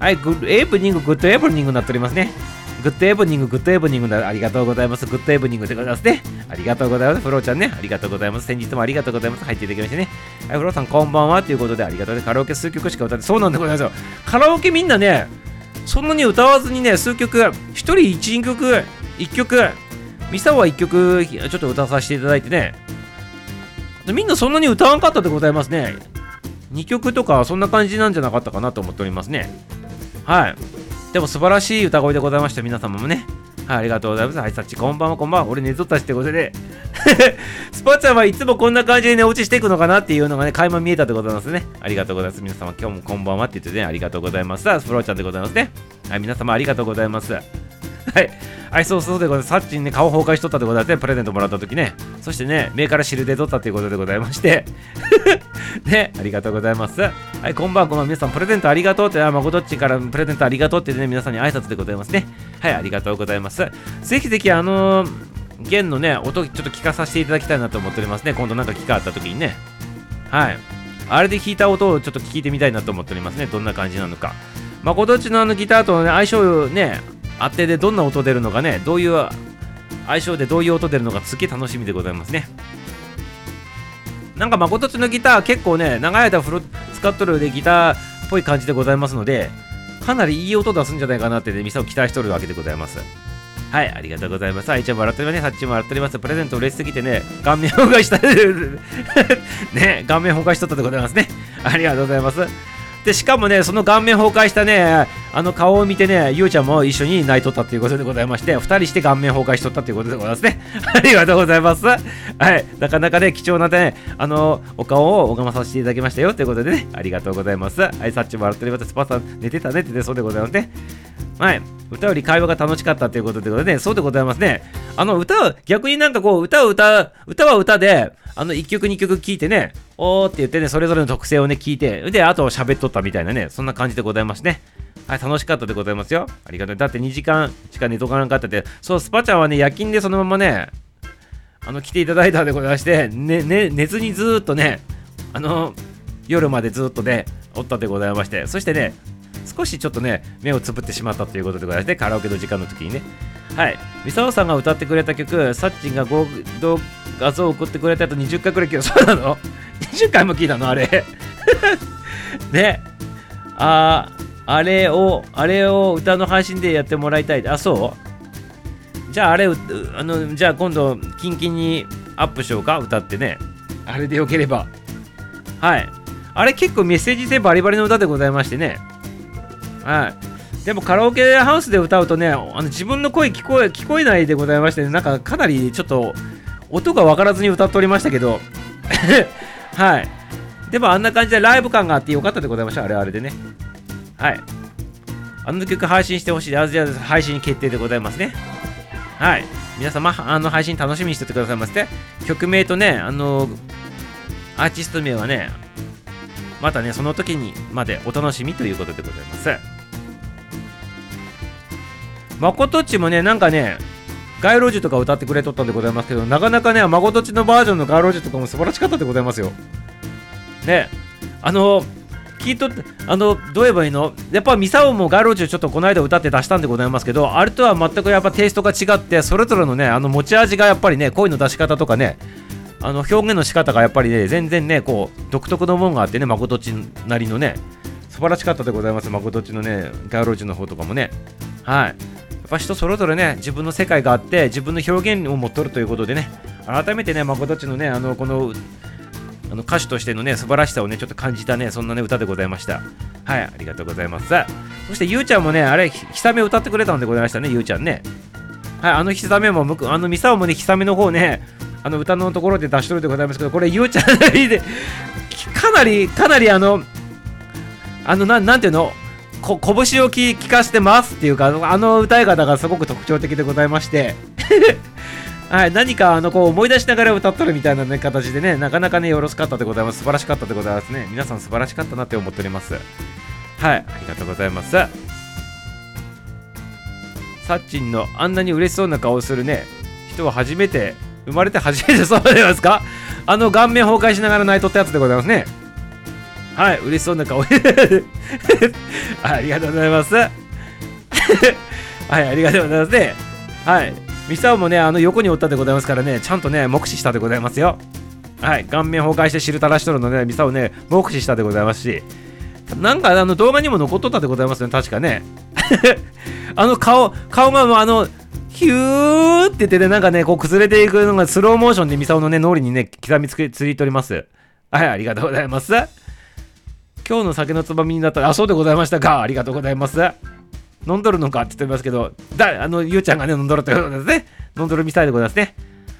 はい、 Good evening、Good evening になっておりますね。 Good evening、Good evening だ。ありがとうございます。 Good evening でございますね。ありがとうございます。フローちゃんね。ありがとうございます。先日もありがとうございます。入っていただきましてね。はい、フローさんこんばんは。ということで、ありがとうで、カラオケ数曲しか歌って、そうなんでございますよ。カラオケみんなね、そんなに歌わずにね、数曲、1人1曲、1曲、ミサは1曲、ちょっと歌わさせていただいてね、みんなそんなに歌わんかったでございますね。2曲とか、そんな感じなんじゃなかったかなと思っておりますね。はい。でも素晴らしい歌声でございました、皆様もね。ありがとうございます。はい、さっち、こんばんは、こんばんは。俺寝とったしってことで、スポーツはいつもこんな感じで寝落ちしていくのかなっていうのがね、垣間見えたでございますね。ありがとうございます。皆様、今日もこんばんはって言ってね、ありがとうございます。スプローちゃんでございますね。はい、皆様ありがとうございます。はい。はい、そうそうでございます。さっちにね、顔崩壊しとったでございますね。プレゼントもらった時ね。そしてね、目から汁で取ったということでございまして。ね、ありがとうございます。はい、こんばんは、皆さん、プレゼントありがとうって、あ、まこどっちからプレゼントありがとうってね、皆さんに挨拶でございますね。はい、ありがとうございます。ぜひぜひ、あのー、弦のね、音ちょっと聞かさせていただきたいなと思っておりますね。今度なんか機会あった時にね。はい。あれで弾いた音をちょっと聞いてみたいなと思っておりますね。どんな感じなのか。まこどっちのあのギターと、ね、相性ね、当てでどんな音出るのかね、どういう相性でどういう音出るのかすげえ楽しみでございますね。なんか誠ちのギター結構ね、長い間フロ使っとるでギターっぽい感じでございますので、かなりいい音出すんじゃないかなってね、店を期待しとるわけでございます。はい、ありがとうございます。はい、一応笑ってるね、さっちも笑っております。プレゼント嬉しすぎてね、顔面崩壊した ね、顔面崩壊しとったでございますね。ありがとうございます。で、しかもね、その顔面崩壊したね、あの顔を見てね、ゆうちゃんも一緒に泣いとったということでございまして、二人して顔面崩壊しとったということでございますね。ありがとうございます。はい、なかなかね、貴重なね、あの、お顔を拝まさせていただきましたよということでね、ありがとうございます。はい、さっちも笑っております。スパさん寝てたねってね、そうでございますね。はい。歌より会話が楽しかったということでね、そうでございますね。あの歌は、逆になんかこう、歌を歌う、歌は歌で、あの、1曲2曲聴いてね、おーって言ってね、それぞれの特性をね、聞いて、で、あと喋っとったみたいなね、そんな感じでございますね。はい、楽しかったでございますよ。ありがとう。だって2時間しか寝とかなかったって、そう、スパちゃんはね、夜勤でそのままね、あの、来ていただいたんでございまして、ね、ね、寝ずにずーっとね、あの、夜までずっとね、おったでございまして、そしてね、少しちょっとね、目をつぶってしまったということでございまして、カラオケの時間の時にね。はい。ミサオさんが歌ってくれた曲、サッチンが画像を送ってくれたと20回くらい聞いた。そうなの ?20 回も聞いたの？あれ。ね。ああれを、あれを歌の配信でやってもらいたい。あ、そう？じゃああれ、あの、じゃあ今度、キンキンにアップしようか？歌ってね。あれでよければ。はい。あれ結構メッセージ性バリバリの歌でございましてね。はい。でもカラオケハウスで歌うとね、あの自分の声聞こえ聞こえないでございまして、ね、なんかかなりちょっと音が分からずに歌っておりましたけど、はい。でもあんな感じでライブ感があってよかったでございました、あれあれでね。はい。あの曲配信してほしいで、あじゃ配信決定でございますね。はい。皆様、あの配信楽しみにしててくださいまして、曲名とね、あの、アーティスト名はね、またねその時にまでお楽しみということでございますまことちもねなんかね街路樹とか歌ってくれとったんでございますけどなかなかねまことちのバージョンの街路樹とかも素晴らしかったでございますよ。ね。あの聞いとってあのどう言えばいいの？やっぱミサオも街路樹ちょっとこの間歌って出したんでございますけどあれとは全くやっぱテイストが違ってそれぞれのねあの持ち味がやっぱりね声の出し方とかねあの表現の仕方がやっぱりね全然ねこう独特のものがあってねまことっちなりのね素晴らしかったでございますまことちのね街路樹の方とかもね。はい。ぱ人それぞれね自分の世界があって自分の表現を持っとるということでね改めてねまことっちのねあのこのあの歌手としてのね素晴らしさをねちょっと感じたねそんなね歌でございました。はいありがとうございます。そしてゆうちゃんもねあれひさめ歌ってくれたんでございましたねゆうちゃんね。はいあのひさめもむくあのミサオもねひさめの方ねあの歌のところで出しとるでございますけどこれゆうちゃんでかなりかなりあのあのななんていうの？こ拳をき聞かせてますっていうかあの歌い方がすごく特徴的でございまして はい、何かあのこう思い出しながら歌っとるみたいな、ね、形でね、なかなかね、よろしかったでございます。素晴らしかったでございますね。皆さん素晴らしかったなって思っております。はい、ありがとうございます。さっちんのあんなに嬉しそうな顔をするね、人は初めて、生まれて初めてそうでますか？あの顔面崩壊しながら泣いとったやつでございますね。はい、嬉しそうな顔。ありがとうございます。はい、ありがとうございますね。はい。ミサオもね、あの横におったでございますからね、ちゃんとね、目視したでございますよ。はい、顔面崩壊して汁垂らしとるの、ね、ミサオね、目視したでございますし、なんかあの動画にも残っとったでございますね、確かね。あの顔、顔がもうあの、ヒューって言ってね、なんかね、こう崩れていくのがスローモーションでミサオのね、脳裏にね、刻みつけついております。はい、ありがとうございます。今日の酒のつまみになったら、あ、そうでございましたか。ありがとうございます。飲んどるのかって言ってますけど、だ、あの、ゆうちゃんがね、飲んどるということですね。飲んどるみたいでございますね。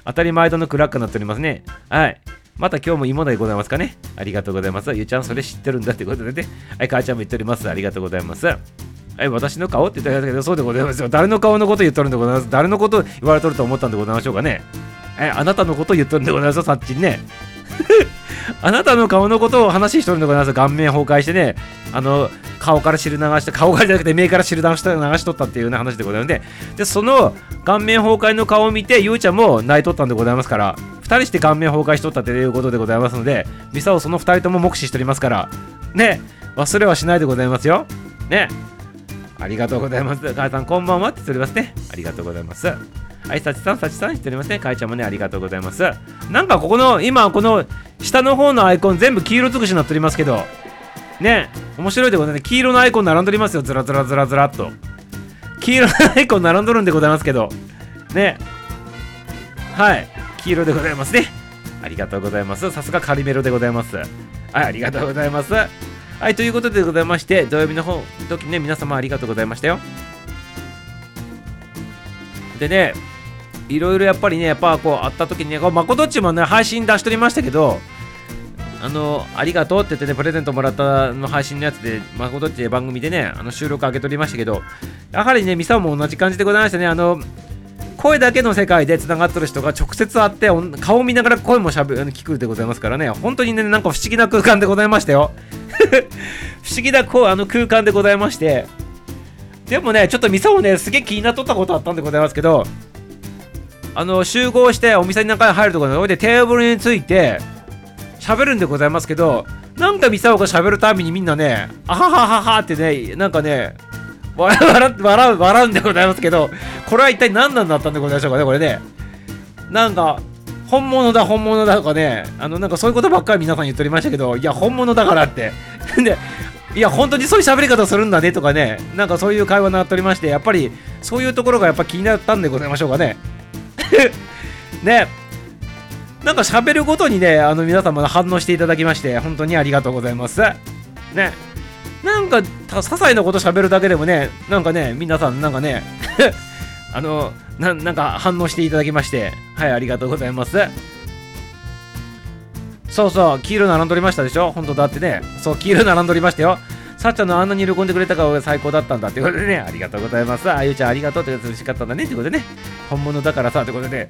当たり前とのクラックになっておりますね。はい。また今日も芋でございますかね。ありがとうございます。ゆうちゃん、それ知ってるんだってことでね。はい、母ちゃんも言っております。ありがとうございます。はい、私の顔って言ったんですけど、そうでございますよ。誰の顔のこと言っとるんでございます。誰のこと言われとると思ったんでございましょうかね。はい、あなたのこと言っとるんでございますよ、さっちんね。あなたの顔のことを話しとるんでございます。顔面崩壊してね、あの、顔から汁流して、顔からじゃなくて目から汁流して流しとったっていうような話でございますで、で、その顔面崩壊の顔を見て、ゆうちゃんも泣いとったんでございますから、2人して顔面崩壊しとったということでございますので、ミサをその2人とも目視しておりますから、ね、忘れはしないでございますよ。ね。ありがとうございます。母さん、こんばんはって言っておりますね。ありがとうございます。はい、さちさん、さちさん、知っておりますね。かいちゃんもね、ありがとうございます。なんかここの、今、この下の方のアイコン全部黄色尽くしになっておりますけど、ね、面白いでございます。黄色のアイコン並んでおりますよ。ずらずらずらずらっと。黄色のアイコン並んどるんでございますけど、ね。はい、黄色でございますね。ありがとうございます。さすがカリメロでございます。はい、ありがとうございます。はい、ということでございまして、土曜日の方、時ね、皆様ありがとうございましたよ。でね、いろいろやっぱりね、やっぱこう、あった時にね、こうまことっちもね、配信出しとりましたけど、あの、ありがとうって言ってね、プレゼントもらったの配信のやつで、まことっち番組でね、あの収録上げとりましたけど、やはりね、ミサも同じ感じでございましたね、あの、声だけの世界でつながってる人が直接会って顔を見ながら声もしゃべ聞くでございますからね本当にねなんか不思議な空間でございましたよ。不思議なこうあの空間でございまして。でもねちょっと店もねすげえ気になっとったことあったんでございますけどあの集合してお店の中に入るところでテーブルについて喋るんでございますけどなんかミサオが喋るたびにみんなねあははははってねなんかね笑笑笑う笑うんでございますけどこれは一体何なんだったんでございましょうかねこれね。なんか本物だ本物だとかねあのなんかそういうことばっかり皆さん言っておりましたけどいや本物だからって。でいや本当にそういう喋り方するんだねとかねなんかそういう会話になっておりましてやっぱりそういうところがやっぱ気になったんでございましょうかね。ねなんか喋るごとにね、あの皆様反応していただきまして、本当にありがとうございます。ね。なんか、些細なこと喋るだけでもね、なんかね、皆さんなんかね、あの、なんか反応していただきまして、はい、ありがとうございます。そうそう、黄色並んどりましたでしょ？本当だってね、そう、黄色並んどりましたよ。さっちゃんのあんなに喜んでくれた顔が最高だったんだってことでね、ありがとうございます。あゆちゃんありがとうって嬉しかったんだねってことでね、本物だからさってことで、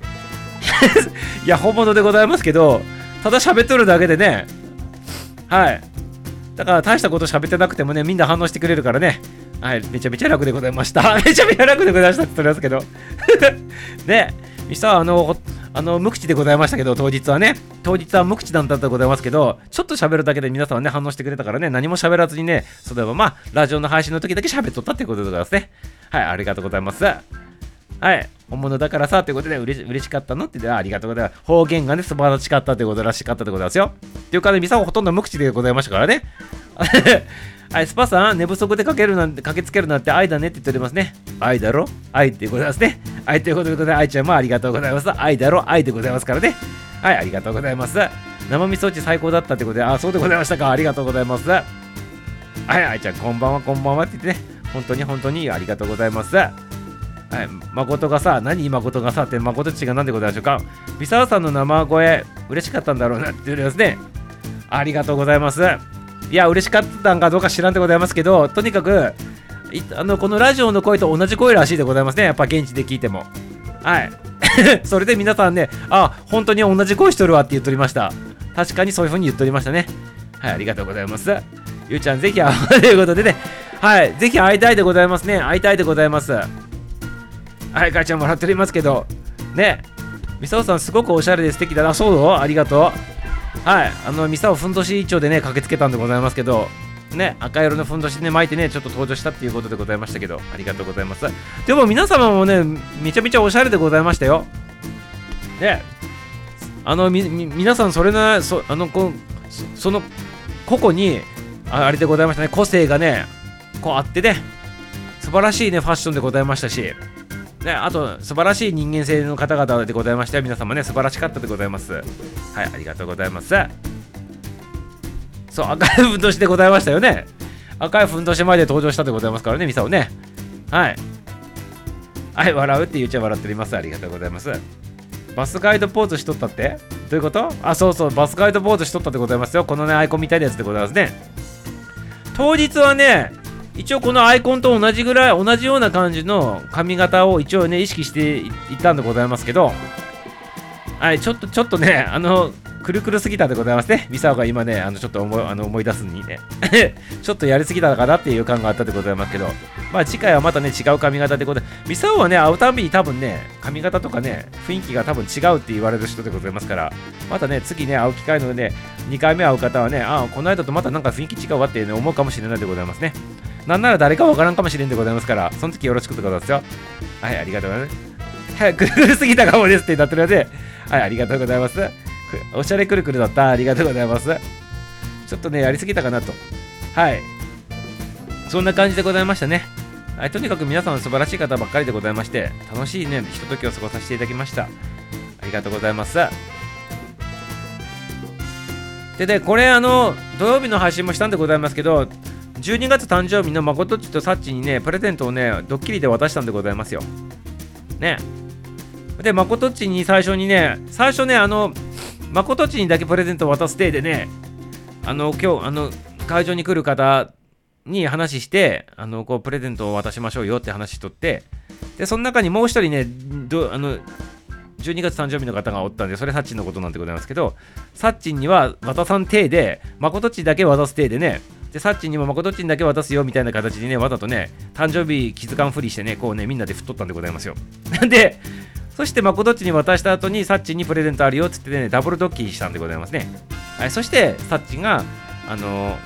いや、本物でございますけど、ただ喋っとるだけでね、はい。だから大したこと喋ってなくてもね、みんな反応してくれるからね。はい、めちゃめちゃ楽でございました。めちゃめちゃ楽でございましたって言ってますけど。ね、実は、あの、あの、無口でございましたけど、当日はね、当日は無口なんだったございますけど、ちょっと喋るだけで皆さんはね、反応してくれたからね、何も喋らずにね、そういえばまあ、ラジオの配信の時だけ喋っとったってことでございますね。はい、ありがとうございます。はい、本物だからさ、ということで、うれ嬉しかったのって言って、ありがとうございます。方言がね、素晴らしかったということらしかったでございますよ。っていうかね、ミサオほとんど無口でございましたからね。はい、スパさん、寝不足でかけるなんて、駆けつけるなんて愛だねって言っておりますね。愛だろ？愛ってございますね。愛ということで、愛ちゃんもありがとうございます。愛だろ？愛でございますからね。はい、ありがとうございます。生味噌汁最高だったってことで、あ、そうでございましたか。ありがとうございます。はい、愛ちゃん、こんばんは、こんばんはって言ってね。本当に本当にありがとうございます。はい、誠がさ、何誠がさって、誠ちが何でございましょうか？三沢さんの生声、嬉しかったんだろうなって言ってますね。ありがとうございます。いや、嬉しかったんかどうか知らんでございますけど、とにかく、あのこのラジオの声と同じ声らしいでございますね。やっぱ現地で聞いても。はい。それで皆さんね、あ、本当に同じ声しとるわって言っておりました。確かにそういう風に言っておりましたね。はい、ありがとうございます。ゆうちゃん、ぜひ会おう、ということでね、はい、ぜひ会いたいでございますね。会いたいでございます。はい、かちゃんもらっておりますけど、ね、みさおさん、すごくおしゃれで素敵だな。そうありがとう。はい、あの、ミサオふんどし一丁でね、駆けつけたんでございますけど、ね、赤色のふんどしね、巻いてね、ちょっと登場したっていうことでございましたけど、ありがとうございます。でも皆様もね、めちゃめちゃおしゃれでございましたよ。ね、あの、み、み皆さんそれな、そ、あの、こそその、個々に、ああれでございましたね、個性がね、こうあってね、素晴らしいね、ファッションでございましたし、ね、あと、素晴らしい人間性の方々でございまして、皆様ね、素晴らしかったでございます。はい、ありがとうございます。そう、赤いふんどしでございましたよね。赤いふんどし前で登場したでございますからね、ミサオね。はい。はい、笑うって言っちゃ笑っております。ありがとうございます。バスガイドポーズしとったって？どういうこと？あ、そうそう、バスガイドポーズしとったでございますよ。このね、アイコンみたいなやつでございますね。当日はね、一応このアイコンと同じぐらい同じような感じの髪型を一応ね意識していったんでございますけどはいちょっとちょっとねあのくるくるすぎたでございますね。ミサオが今ね、あのちょっと思いあの思い出すにね ちょっとやりすぎたかなっていう感があったでございますけど、まあ次回はまたね、違う髪型でございます。ミサオはね、会うたびに多分ね、髪型とかね、雰囲気が多分違うって言われる人でございますから、またね、次ね、会う機会のね、2回目会う方はね、ああ、この間とまたなんか雰囲気違うわって、ね、思うかもしれないでございますね。なんなら誰かわからんかもしれんでございますから、その時よろしくでございますよ。はい、ありがとうございます。はい、くるくるすぎたかもですってなってるので、はい、ありがとうございます。おしゃれくるくるだった。ありがとうございます。ちょっとね、やりすぎたかなと。はい。そんな感じでございましたね。はい、とにかく皆さん素晴らしい方ばっかりでございまして、楽しいね、ひとときを過ごさせていただきました。ありがとうございます。で、で、これ、あの、土曜日の配信もしたんでございますけど、12月誕生日のまことっちとさっちにね、プレゼントをね、ドッキリで渡したんでございますよ。ね。で、まことちに最初にね、最初ね、あの、まことちにだけプレゼントを渡す体でね、あの、今日、あの、会場に来る方に話して、あの、こう、プレゼントを渡しましょうよって話しとって、で、その中にもう一人ね、どあの、12月誕生日の方がおったんで、それサッチンのことなんでございますけど、サッチンには渡さん体で、まことちだけ渡す体でね、で、サッチンにもまことっちにだけ渡すよみたいな形でね、わざとね、誕生日気づかんふりしてね、こうね、みんなで振っとったんでございますよ。で、そしてまことっちに渡した後に、サッチンにプレゼントあるよって言ってね、ダブルドッキリしたんでございますね。はい、そして、サッチが、あのー、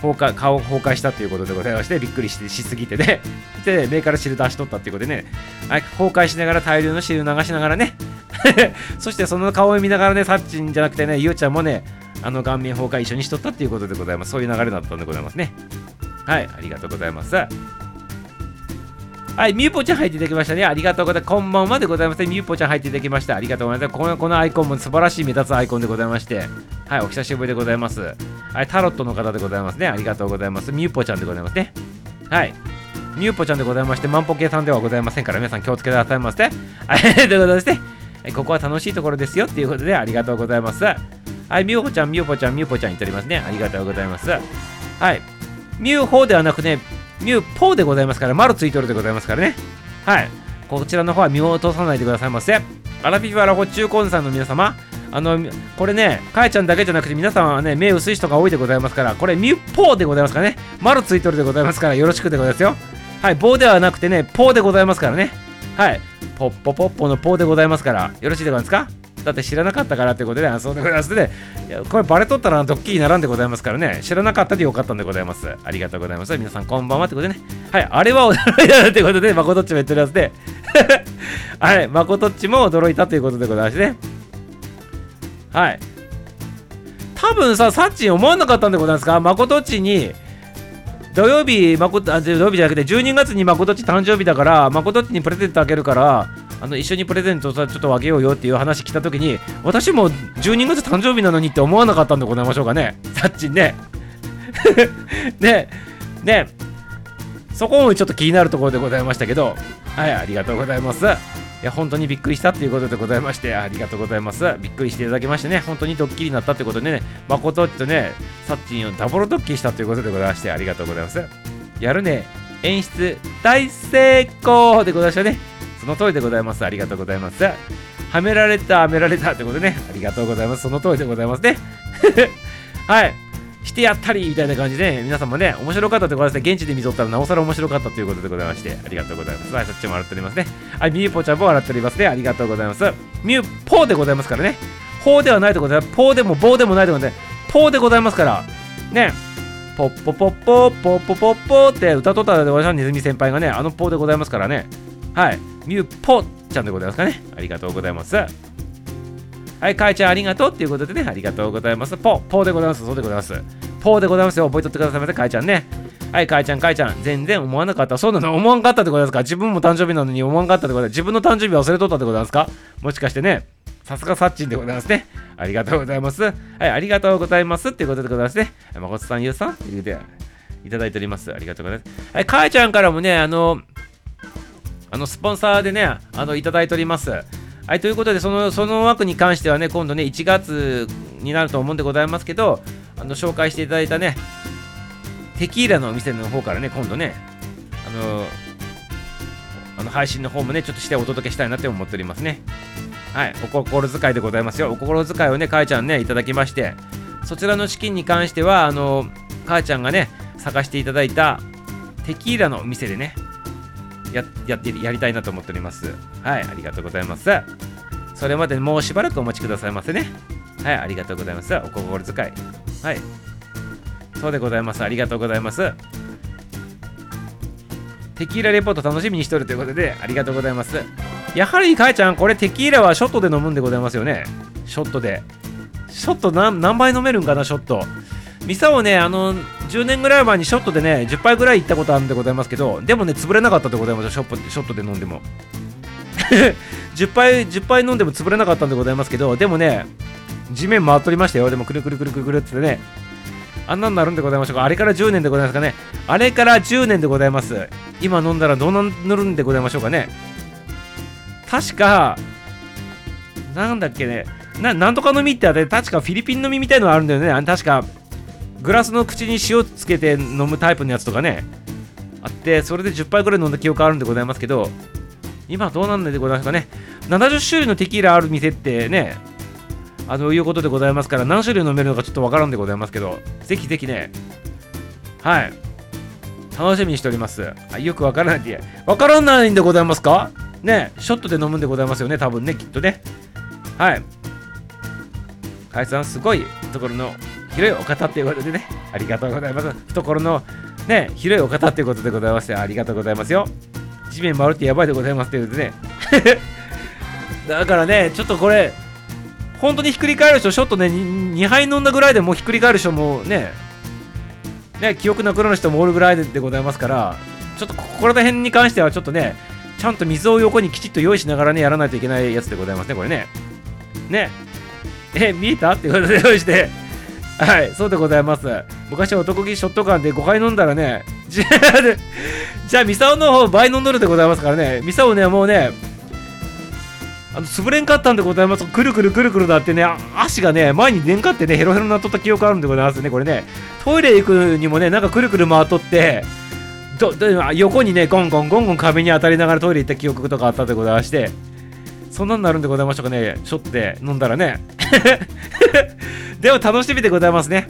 崩壊顔崩壊したということでございまして、びっくりししすぎてね、で、目から汁出しとったっていうことでね、はい、崩壊しながら大量の汁流しながらね、そしてその顔を見ながらね、サッチンじゃなくてね、ゆうちゃんもね、あの顔面崩壊一緒にしとったっていうことでございます。そういう流れだったんでございますね。はい、ありがとうございます。はい、みゆぽちゃん入っていただきましたね。ありがとうございます。こんばんはでございます。みゆぽちゃん入っていただきました。ありがとうございます。このこのアイコンも素晴らしい目立つアイコンでございまして、はい、お久しぶりでございます。はい、タロットの方でございますね。ありがとうございます。みゆぽちゃんでございますね。はい。みゆぽちゃんでございまして、万歩計さんではございませんから、皆さん気をつけてくださいませ。はい、ということですね。ここは楽しいところですよっていうことで、ありがとうございます。はい、みゆほちゃん、みゆぽちゃん、みゆぽちゃん言っておりますね。ありがとうございます。はい。みゆほではなくね、みゆぽでございますから、丸ついてるでございますからね。はい。こちらの方は見落とさないでくださいませ。アラフィフアラフォ中高さんの皆様、あのこれねかえちゃんだけじゃなくて皆さんはね目薄い人が多いでございますからこれミュッポーでございますからね丸ついとるでございますからよろしくでございますよはい棒ではなくてねポーでございますからねはいポッポポッポのポーでございますからよろしいでございますか？だって知らなかったからってことで、あそうでございますね。いやこれバレとったらドッキリならんでございますからね。知らなかったでよかったんでございます。ありがとうございます。皆さんこんばんはってことでね。はい、あれは驚いたってことで、まことっちも言ってるやつで。はい、まことっちも驚いたということでございますね。はい。多分さ、サッチン思わなかったんでございますか？まことっちに、土曜日、まこ、あ、土曜日じゃなくて、12月にまことっち誕生日だから、まことっちにプレゼントあげるから、あの一緒にプレゼントをちょっとあげようよっていう話来た時に私も12月誕生日なのにって思わなかったんでございましょうかね？サッチンね。ね。ね。そこもちょっと気になるところでございましたけど。はいありがとうございます。いや本当にびっくりしたっていうことでございましてありがとうございますびっくりしていただきましてね本当にドッキリになったってことでね誠とねサッチンをダブルドッキリしたということでございましてありがとうございますやるね演出大成功でございましたねその通りでございます。ありがとうございます。はめられた、はめられたってことね。ありがとうございます。その通りでございますね。はい。してやったりみたいな感じで、皆さんもね、面白かったってことで、現地で見とったらなおさら面白かったということでございまして、ありがとうございます。はい、そっちも笑っておりますね。はい、ミューポちゃんも笑っておりますね。ありがとうございます。ミューポーでございますからね。ポーではないところで、ポーでも棒でもないところで、ポーでございますから、ね。ポッポポッポポッポポッポって歌とったで私はネズミ先輩がね、あのポーでございますからね。はい。ミューポちゃんでございますかね。ありがとうございます。はい、かえちゃんありがとうっていうことでね、ありがとうございます。ポ、ポでございます。そうでございます。ポーでございますよ。覚えとってくださいませ、かえちゃんね。はい、かえちゃん、かえちゃん、全然思わなかった。そうなの、思わんかったってことですか？自分も誕生日なのに思わんかったってことで、自分の誕生日忘れとったってことですか？もしかしてね、さすがサッチンでございますね。ありがとうございます。はい、ありがとうございますっていうことでございますね。まこつさん、ゆうさんって言うていただいております。ありがとうございます。はい、かえちゃんからもね、あの、あのスポンサーでね、あのいただいております。はい、ということでその、その枠に関してはね、今度ね、1月になると思うんでございますけど、あの紹介していただいたね、テキーラのお店の方からね、今度ね、あのあの配信の方もね、ちょっとしてお届けしたいなって思っておりますね。はい、お心遣いでございますよ。お心遣いをね、かえちゃんね、いただきまして、そちらの資金に関しては、あの、かえちゃんがね、探していただいたテキーラのお店でね、ややってやりたいなと思っております。はい、ありがとうございます。それまでもうしばらくお待ちくださいませね。はい、ありがとうございます。お心遣い。はい。そうでございます。ありがとうございます。テキーラレポート楽しみにしとるということで、ありがとうございます。やはり、かえちゃん、これテキーラはショットで飲むんでございますよね。ショットで。ショット何何杯飲めるんかな、ショット。ミサをね、あの、10年ぐらい前にショットでね、10杯ぐらい行ったことあるんでございますけど、でもね、潰れなかったでございますショッショットで飲んでも。10杯、10杯飲んでも潰れなかったんでございますけど、でもね、地面回っとりましたよ。でも、くるくるくるくるくるってね、あんなんなるんでございましょうか？あれから10年でございますかね？あれから10年でございます。今飲んだらどうなるんでございましょうかね？確か、なんだっけね、ななんとか飲みってあれ、確かフィリピン飲みみたいのがあるんだよね。確か、グラスの口に塩つけて飲むタイプのやつとかね、あって、それで10杯ぐらい飲んだ記憶あるんでございますけど、今どうなんでございますかね。70種類のテキーラある店ってね、あのいうことでございますから、何種類飲めるのかちょっとわからんでございますけど、ぜひぜひね、はい、楽しみにしております。あよくわからないって、わからないんでございますか？ね、ショットで飲むんでございますよね、多分ね、きっとね。はい。海さん、すごいところの広いお方っていうことでね、ありがとうございます。懐のね、広いお方っていうことでございまして、ありがとうございますよ。地面回るってやばいでございますっていうことでね。だからね、ちょっとこれ、本当にひっくり返る人、ちょっとね2、杯飲んだぐらいでもうひっくり返る人もね、ね、記憶なくなる人もおるぐらいでございますから、ちょっとここら辺に関してはちょっとね、ちゃんと水を横にきちっと用意しながらね、やらないといけないやつでございますね、これね。ね。え、見えた？ってことで用意して、はい、そうでございます。昔は男気ショットガンで5回飲んだらね、じゃあ、ミサオの方倍飲んどるでございますからね、ミサオね、もうね、あの潰れんかったんでございます。くるくるくるくるだってね、足がね、前に出んかってね、ヘロヘロになっとった記憶あるんでございますね、これね。トイレ行くにもね、なんかくるくる回っとって、ど横にね、ゴンゴンゴンゴン壁に当たりながらトイレ行った記憶とかあったでございまして、そんなんなるんでございましょうかね、しょって飲んだらね。でも楽しみでございますね。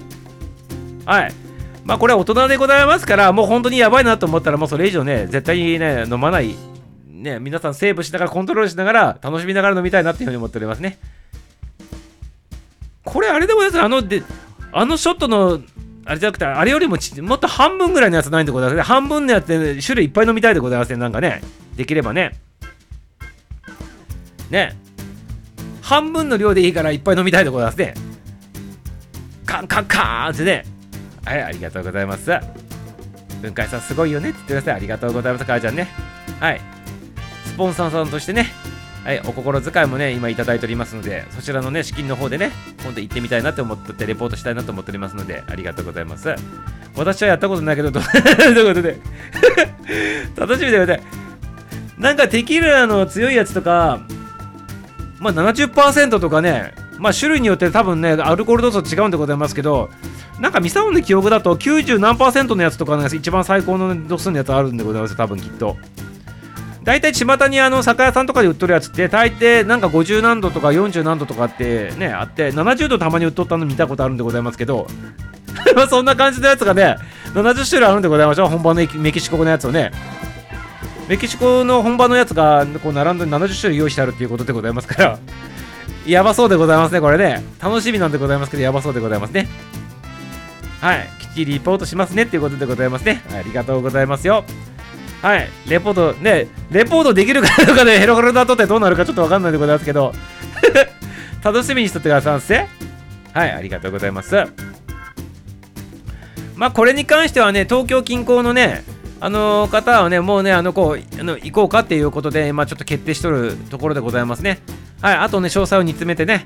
はい。まあこれは大人でございますから、もう本当にやばいなと思ったら、もうそれ以上ね、絶対にね、飲まない。ね、皆さんセーブしながら、コントロールしながら、楽しみながら飲みたいなっていうふうに思っておりますね。これあれでもです？あの、で、あのショットの、あれじゃなくて、あれよりもちもっと半分ぐらいのやつないんでございますね。半分のやつで種類いっぱい飲みたいでございますね。なんかね、できればね。ね。半分の量でいいからいっぱい飲みたいでございますね。カンカンカーンってね。はい、ありがとうございます。文海さんすごいよねって言ってください。ありがとうございます、母ちゃんね。はい。スポンサーさんとしてね、はい、お心遣いもね、今いただいておりますので、そちらのね、資金の方でね、今度行ってみたいなって思って、レポートしたいなと思っておりますので、ありがとうございます。私はやったことないけど、ということで 楽しみでございなんかテキーラの強いやつとか、まあ70%とかね、まあ種類によって多分ね、アルコール度数違うんでございますけど、なんかミサオンの記憶だと90何パーセントのやつとか、ね、一番最高の度数のやつあるんでございます、多分きっと。大体巷にあの酒屋さんとかで売っとるやつって大抵なんか50何度とか40何度とかってねあって70度たまに売っとったの見たことあるんでございますけど そんな感じのやつがね70種類あるんでございましょう本場のメキシコのやつをねメキシコの本場のやつがこう並んで70種類用意してあるっていうことでございますから。やばそうでございますねこれね。楽しみなんでございますけどやばそうでございますね。はい。きっちりリポートしますねっていうことでございますね。ありがとうございますよ。はい、レポート、ね、レポートできるかどうかで ヘロヘロだとってどうなるかちょっとわかんないでございますけど、楽しみにしとってくださいませ。はい、ありがとうございます。まあ、これに関してはね、東京近郊のね、あの、方はね、もうね、あの、こう、あの行こうかっていうことで、まあ、ちょっと決定しとるところでございますね。はい、あとね、詳細を煮詰めてね、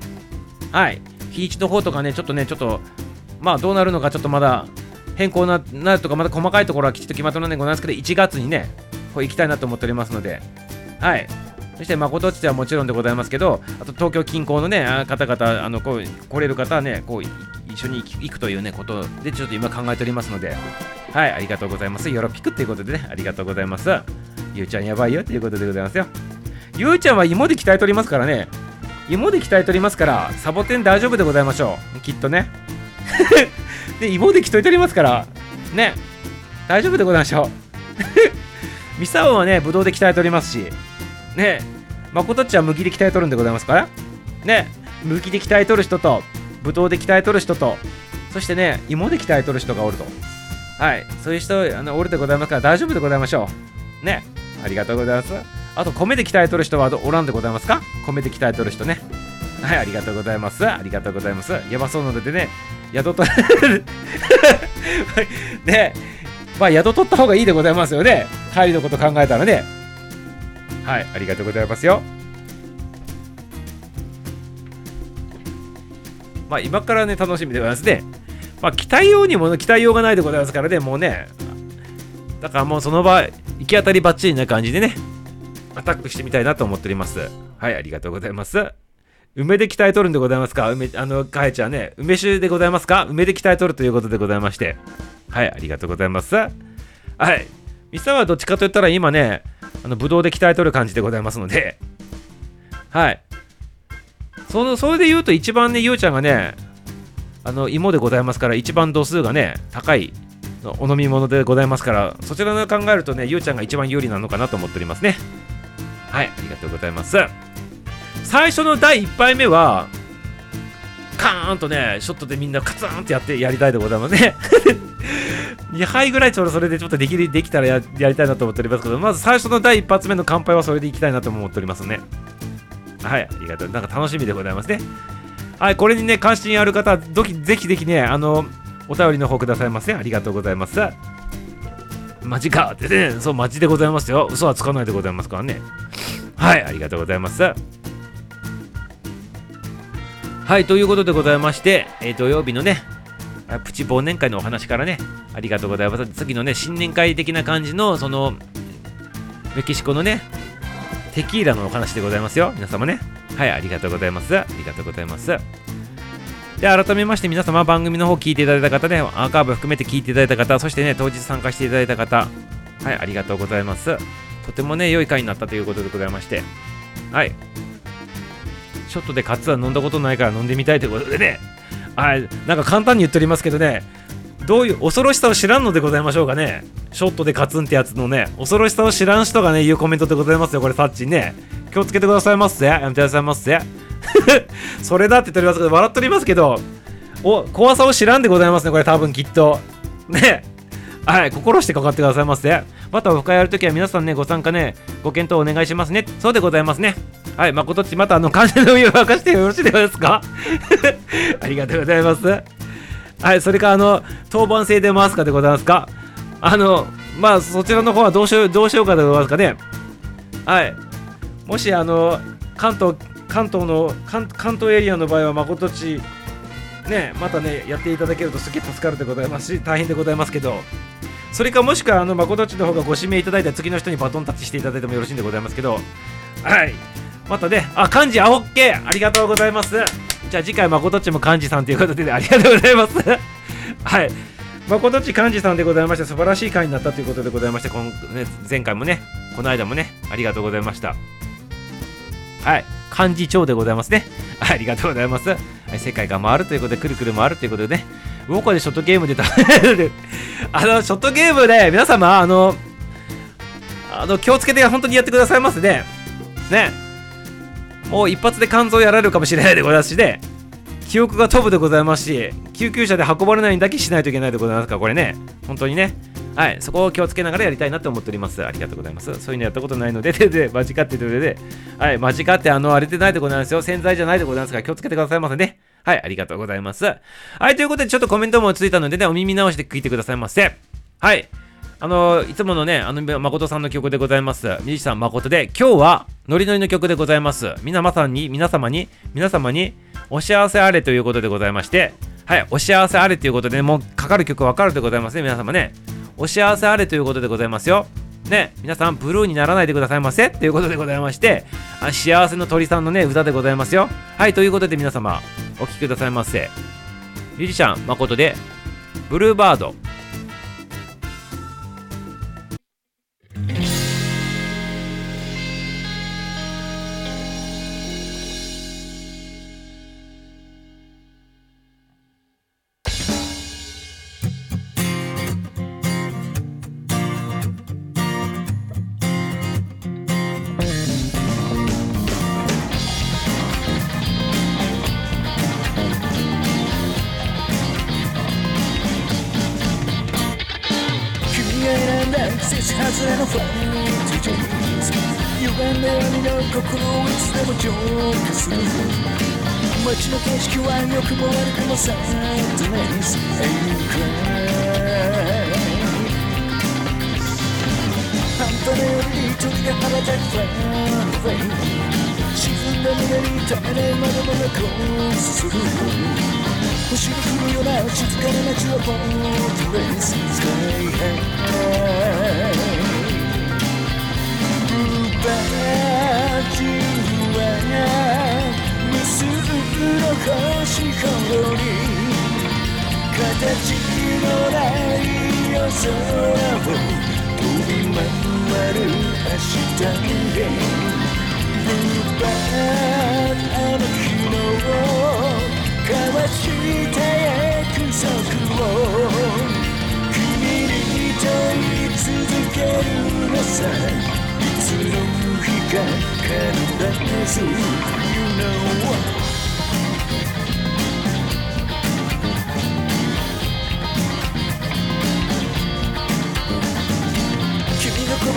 はい、日一の方とかね、ちょっとね、ちょっと、まあ、どうなるのかちょっとまだ変更ななるとか、また細かいところはきちっと決まってないんでございますけど、1月にね、こう行きたいなと思っておりますので、はい。そして、誠地ではもちろんでございますけど、あと東京近郊のね、方々、あのこう来れる方はね、こう一緒に行くというね、ことで、ちょっと今考えておりますので、はい、ありがとうございます。よろぴくっていうことでね、ありがとうございます。ゆうちゃんやばいよっていうことでございますよ。ゆうちゃんは芋で鍛えとりますからね、芋で鍛えとりますから、サボテン大丈夫でございましょう。きっとね。で、芋で着といておりますから、ね、大丈夫でございましょう。ミサオはね、ブドウで鍛えておりますし、ね、誠っちは麦で鍛えとるんでございますから、ね、麦で鍛えとる人と、ブドウで鍛えとる人と、そしてね、芋で鍛えとる人がおると。はい、そういう人あのおるでございますから大丈夫でございましょう。ね、ありがとうございます。あと、米で鍛えとる人はおらんでございますか？米で鍛えとる人ね。はい、ありがとうございます。ありがとうございます。やばそうなのでね、宿と ね、まあ宿取った方がいいでございますよね。帰りのこと考えたらね。はい、ありがとうございますよ。まあ今からね、楽しみでございますね。まあ期待用にも期待用がないでございますからね、もうね。だからもうその場、行き当たりばっちりな感じでね、アタックしてみたいなと思っております。はい、ありがとうございます。梅で鍛えとるんでございますか？梅、あの、かえちゃんね、梅酒でございますか？梅で鍛えとるということでございまして。はい、ありがとうございます。はい。ミサはどっちかと言ったら今ね、あの、ぶどうで鍛えとる感じでございますので、はい。その、それで言うと一番ね、ゆうちゃんがね、あの、芋でございますから、一番度数がね、高いお飲み物でございますから、そちらの考えるとね、ゆうちゃんが一番有利なのかなと思っておりますね。はい、ありがとうございます。最初の第1杯目はカーンとねショットでみんなカツンってやってやりたいでございますね 2杯ぐらいちょうどそれでちょっとできできたらややりたいなと思っておりますけどまず最初の第1発目の乾杯はそれでいきたいなと思っておりますねはいありがとう。なんか楽しみでございますね。はいこれにね関心ある方どきぜひぜひねあのお便りの方くださいませ。ありがとうございます。マジか。ってねそうマジでございますよ。嘘はつかないでございますからね。はいありがとうございます。はい、ということでございまして、えー、土曜日のね、プチ忘年会のお話からね、ありがとうございます。次のね、新年会的な感じの、その、メキシコのね、テキーラのお話でございますよ。皆様ね。はい、ありがとうございます。ありがとうございます。で、改めまして皆様番組の方聞いていただいた方ね、アーカイブ含めて聞いていただいた方、そしてね、当日参加していただいた方、はい、ありがとうございます。とてもね、良い回になったということでございまして、はい、ショットでカツは飲んだことないから飲んでみたいということでねはいなんか簡単に言っておりますけどねどういう恐ろしさを知らんのでございましょうかね。ショットでカツンってやつのね恐ろしさを知らん人がね言うコメントでございますよこれサッチンね。気をつけてくださいませ。やめてくださいませ それだって言っております。けど笑っておりますけどお怖さを知らんでございますねこれ多分きっと。ね。はい心してかかってくださいませ。またオフ会やるときは皆さんねご参加ねご検討お願いしますね。そうでございますね。はい誠っちまたあの感謝の意を明かしてよろしいですか？ありがとうございます。はい、それからあの、当番制で回すかでございますかあの、まあ、そちらの方はどうしよう、どうしようかでございますかね。はい。もし、あの、関東、関東の、関関東エリアの場合は、誠ち、ね、またね、やっていただけるとすげえ助かるでございますし、大変でございますけど、それかもしくは、あの、誠ちの方がご指名いただいた次の人にバトンタッチしていただいてもよろしいんでございますけど、はい。またね、あ、漢字、あ、オッケーありがとうございます。じゃあ次回、まことちも幹事さんということで、ありがとうございます。はい。まことち幹事さんでございまして、素晴らしい回になったということでございまして、今ね、前回もね、この間もね、ありがとうございました。はい。幹事長でございますね。ありがとうございます。はい、世界が回るということで、くるくる回るということでね、ウォーカーでショットゲームでた あの、ショットゲームで、皆様、あの、あの、気をつけて本当にやってくださいますね。ね。もう一発で肝臓やられるかもしれないでございますしね、記憶が飛ぶでございますし、救急車で運ばれないんだけしないといけないでございますから、これね、本当にね、はい、そこを気をつけながらやりたいなと思っております。ありがとうございます。そういうのやったことないので、で、で、間違ってる上で、はい、間違ってあの、荒れてないでございますよ。洗剤じゃないでございますから気をつけてくださいませね。はい、ありがとうございます。はい、ということで、ちょっとコメントもついたのでね、お耳直して聞いてくださいませ。はい。あのいつものね、あの、誠さんの曲でございます。ミュージシャン誠で、今日は、ノリノリの曲でございます。皆まさに、皆様に、皆様に、お幸せあれということでございまして、はい、お幸せあれということで、もうかかる曲わかるでございますね、皆様ね。お幸せあれということでございますよ。ね、皆さん、ブルーにならないでくださいませということでございまして、あ幸せの鳥さんのね、歌でございますよ。はい、ということで皆様、お聴きくださいませ。ミュージシャン、誠で、ブルーバード。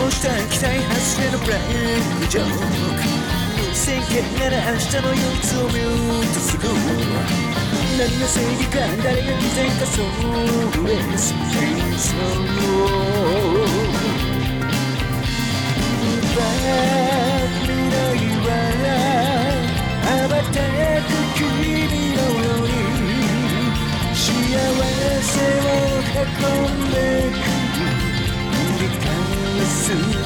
うした期待外れのブラインジョーク宣言なら明日の憂鬱をミュートする何の正義か誰が偽善かそう It's so ばたく君のように幸せをんでく You know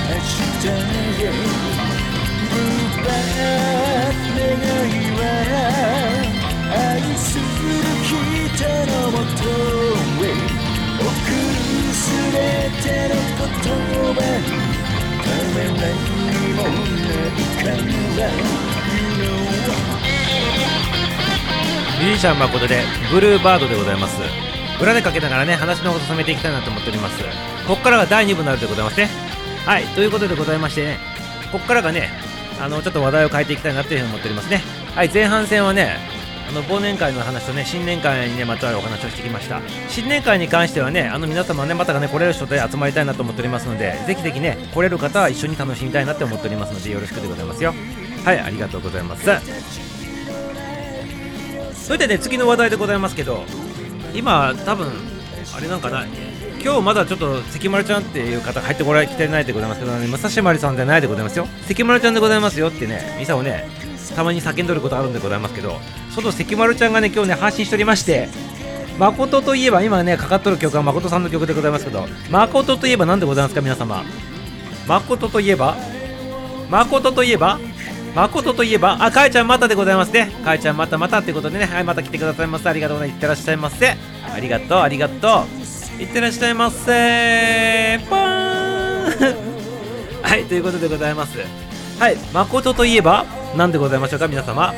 ミュージシャン誠でブルーバードでございます。裏でかけながらね話の方を進めていきたいなと思っております。ここからが第2部になるでございますね。はいということでございましてねここからがねあのちょっと話題を変えていきたいなというふうに思っておりますね。はい前半戦はねあの忘年会の話とね新年会にねまつわるお話をしてきました。新年会に関してはねあの皆様ねまたがね来れる人で集まりたいなと思っておりますのでぜひぜひね来れる方は一緒に楽しみたいなって思っておりますのでよろしくでございますよ。はいありがとうございます。それでね次の話題でございますけど今多分あれなんかな今日まだちょっと関丸ちゃんっていう方入ってこられきてないでございますけどね武蔵丸さんじゃないでございますよ関丸ちゃんでございますよってねミサをねたまに叫んどることあるんでございますけどその関丸ちゃんがね今日ね配信しておりまして誠といえば今ねかかっとる曲は誠さんの曲でございますけど誠といえば何でございますか皆様誠といえば誠といえば誠といえば、あ、かえちゃんまたでございますね。かえちゃんまたまたってことでね、はい、また来てくださいませ。ありがとうございます。いってらっしゃいませ。ありがとう、ありがとう。いってらっしゃいませ。ー はい、ということでございます。はい、誠といえば、何でございましょうか、皆様。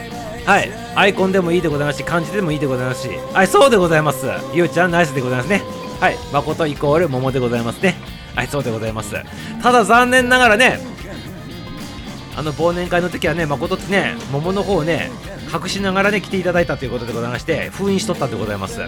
はい、アイコンでもいいでございますし、漢字でもいいでございますし、はい、そうでございます。ゆうちゃん、ナイスでございますね。はい、誠イコール桃でございますね。はい、そうでございます。ただ残念ながらね、あの忘年会の時はね、誠ってね、桃の方をね、隠しながらね、来ていただいたということでございまして、封印しとったでございます。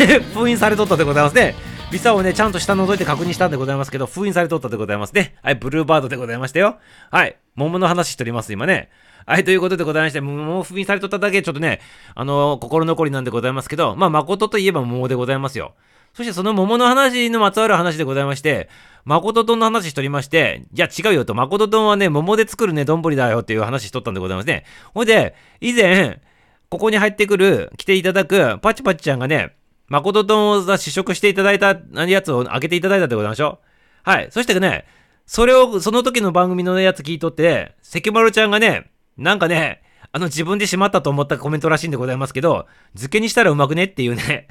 封印されとったでございますね。ビザをね、ちゃんと下覗いて確認したんでございますけど、封印されとったでございますね。はい、ブルーバードでございましたよ。はい、桃の話しております、今ね。はい、ということでございまして、桃を封印されとっただけ、ちょっとね、あのー、心残りなんでございますけど、まあ、誠といえば桃でございますよ。そしてその桃の話のまつわる話でございまして、誠丼の話しとりまして、いや違うよと、誠丼はね、桃で作るね、丼だよっていう話しとったんでございますね。ほいで、以前、ここに入ってくる、来ていただく、パチパチちゃんがね、誠丼を試食していただいたやつを開けていただいたでございましょ？う。はい。そしてね、それを、その時の番組のやつ聞いとって、関丸ちゃんがね、なんかね、あの自分でしまったと思ったコメントらしいんでございますけど、漬けにしたらうまくねっていうね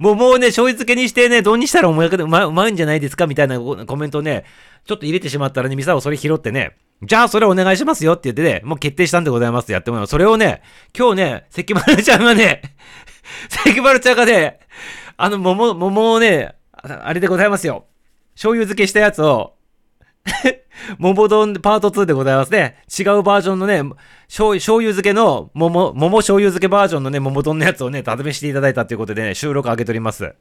もうもうね、醤油漬けにしてね、丼にしたらうまうまうまいんじゃないですかみたいなコメントをね、ちょっと入れてしまったらね、ミサをそれ拾ってね、じゃあそれお願いしますよって言ってね、もう決定したんでございますやってもらう。それをね、今日ね、関丸ちゃんがね、関丸ちゃんがね、あの桃、桃をね、あれでございますよ。醤油漬けしたやつを、桃丼パート2でございますね。違うバージョンのね、醤油漬けの桃、桃醤油漬けバージョンのね、桃丼のやつをね、食べしていただいたということでね、収録上げております。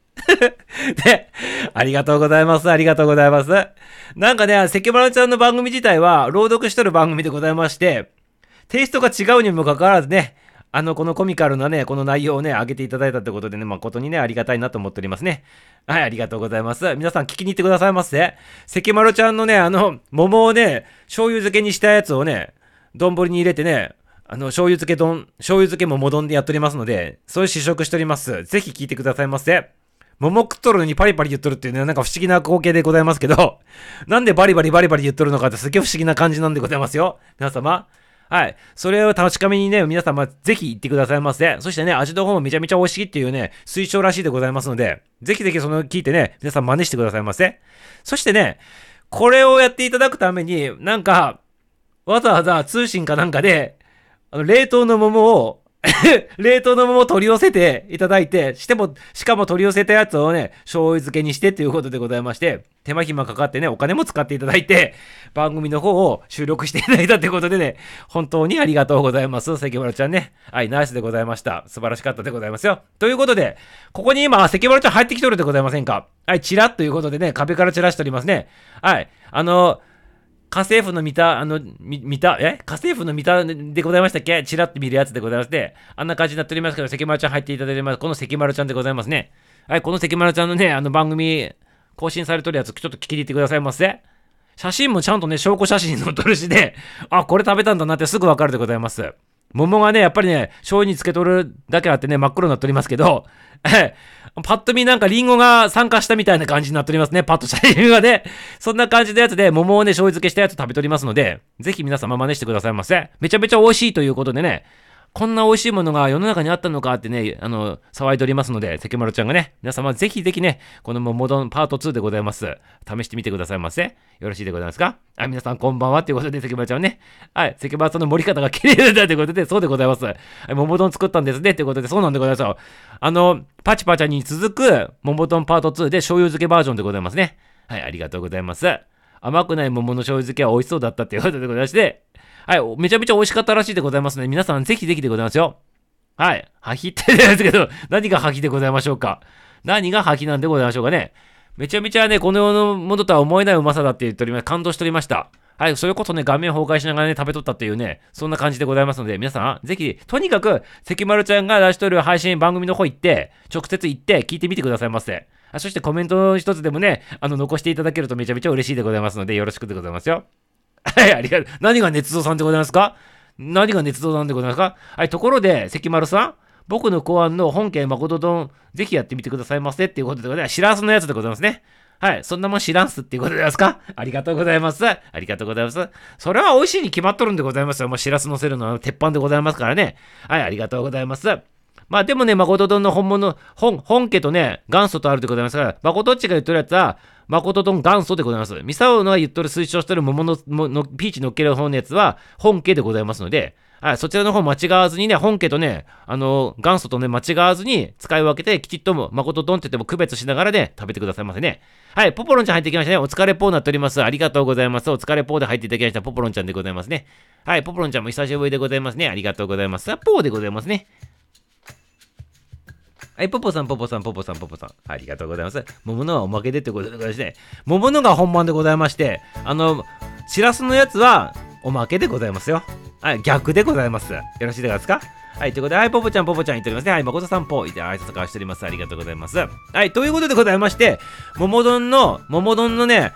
で、ありがとうございます。ありがとうございます。なんかね、関丸ちゃんの番組自体は、朗読しとる番組でございまして、テイストが違うにもかかわらずね、あの、このコミカルなね、この内容をね、上げていただいたってことでね、誠にね、ありがたいなと思っておりますね。はい、ありがとうございます。皆さん聞きに行ってくださいませ。関丸ちゃんのね、あの、桃をね、醤油漬けにしたやつをね、丼に入れてね、あの、醤油漬け丼、醤油漬け桃丼でやっておりますので、そういう試食しております。ぜひ聞いてくださいませ。桃食っとるのにパリパリ言っとるっていうね、なんか不思議な光景でございますけど、なんでバリバリバリバリ言っとるのかってすげえ不思議な感じなんでございますよ。皆様。はい。それを確かめにね、皆様ぜひ行ってくださいませ。そしてね、味の方もめちゃめちゃ美味しいっていうね、推奨らしいでございますので、ぜひぜひその聞いてね、皆さん真似してくださいませ。そしてね、これをやっていただくために、なんか、わざわざ通信かなんかで、あの、冷凍の桃を 冷凍の桃を取り寄せていただいて、しても、しかも取り寄せたやつをね、醤油漬けにしてということでございまして、手間暇かかってね、お金も使っていただいて、番組の方を収録していただいたということでね、本当にありがとうございます。関村ちゃんね。はい、ナイスでございました。素晴らしかったでございますよ。ということで、ここに今、関村ちゃん入ってきとるでございませんか？はい、チラッということでね、壁から散らしておりますね。はい、あの家政婦の見た、あの、見た、え？家政婦の見たでございましたっけ？チラッと見るやつでございまして、あんな感じになっておりますけど、関丸ちゃん入っていただいてます。この関丸ちゃんでございますね。はい、この関丸ちゃんのね、あの番組、更新されとるやつ、ちょっと聞きに行ってくださいませ。写真もちゃんとね、証拠写真載っとるしで、あ、これ食べたんだなってすぐわかるでございます。桃がね、やっぱりね、醤油につけとるだけあってね、真っ黒になっておりますけど、パッと見なんかリンゴが酸化したみたいな感じになっておりますね。パッと写真がね。そんな感じのやつで、桃をね、醤油漬けしたやつ食べておりますので、ぜひ皆様真似してくださいませ。めちゃめちゃ美味しいということでね、こんな美味しいものが世の中にあったのかってね、あの、騒いでおりますので、関丸ちゃんがね、皆様ぜひぜひね、この桃丼パート2でございます。試してみてくださいませ。よろしいでございますか？あ、皆さんこんばんはということで、関丸ちゃんね、はい、関丸さんの盛り方が綺麗だということで、そうでございます。はい、桃丼作ったんですねということで、そうなんでございますよ。あの、パチパチャに続く桃丼パート2で醤油漬けバージョンでございますね。はい、ありがとうございます。甘くない桃の醤油漬けは美味しそうだったということでございまして、はい、めちゃめちゃ美味しかったらしいでございますので、皆さんぜひぜひでございますよ。はい。ハヒってですけど、何がハヒでございましょうか？何がハヒなんでございましょうかね？めちゃめちゃね、この世のものとは思えないうまさだって言っております。感動しておりました。はい、それこそね、画面崩壊しながらね、食べとったっていうね、そんな感じでございますので、皆さん、ぜひ、とにかく、関丸ちゃんが出しとる配信番組の方行って、直接行って聞いてみてくださいませ。あそしてコメントの一つでもね、あの、残していただけるとめちゃめちゃ嬉しいでございますので、よろしくでございますよ。はい、ありがとう。何が捏造さんでございますか？何が捏造なんでございますか？はい、ところで、関丸さん、僕の考案の本家誠丼、ぜひやってみてくださいませっていうことでございます。しらすのやつでございますね。はい。そんなもん知らんすっていうことでますか？ありがとうございます。ありがとうございます。それは美味しいに決まっとるんでございますよ。もうしらす乗せるのは鉄板でございますからね。はい。ありがとうございます。まあでもね、誠丼の本物、本、本家とね、元祖とあるでございますから、誠っちが言っとるやつは、誠丼元祖でございます。ミサオのが言っとる推奨してる桃ののピーチ乗っける方のやつは本家でございますので、はい、そちらの方間違わずにね、本家とね、あの、元祖とね、間違わずに使い分けて、きちっとも、誠丼って言っても区別しながらね、食べてくださいませね。はい、ポポロンちゃん入ってきましたね。お疲れぽーなっております。ありがとうございます。お疲れぽーで入っていただきました。ポポロンちゃんでございますね。はい、ポポロンちゃんも久しぶりでございますね。ありがとうございます。ポーでございますね。はい、ポポさん、ポポさん、ポポさん、ポポさん。ありがとうございます。桃のはおまけでってことでございまして、桃のが本番でございまして、あの、しらすのやつはおまけでございますよ。はい、逆でございます。よろしいですか？はい、ということで、はい、ポポちゃん、ポポちゃん言っておりますね。はい、誠さんぽ、いて挨拶交わしております。ありがとうございます。はい、ということでございまして、桃丼の、桃丼のね、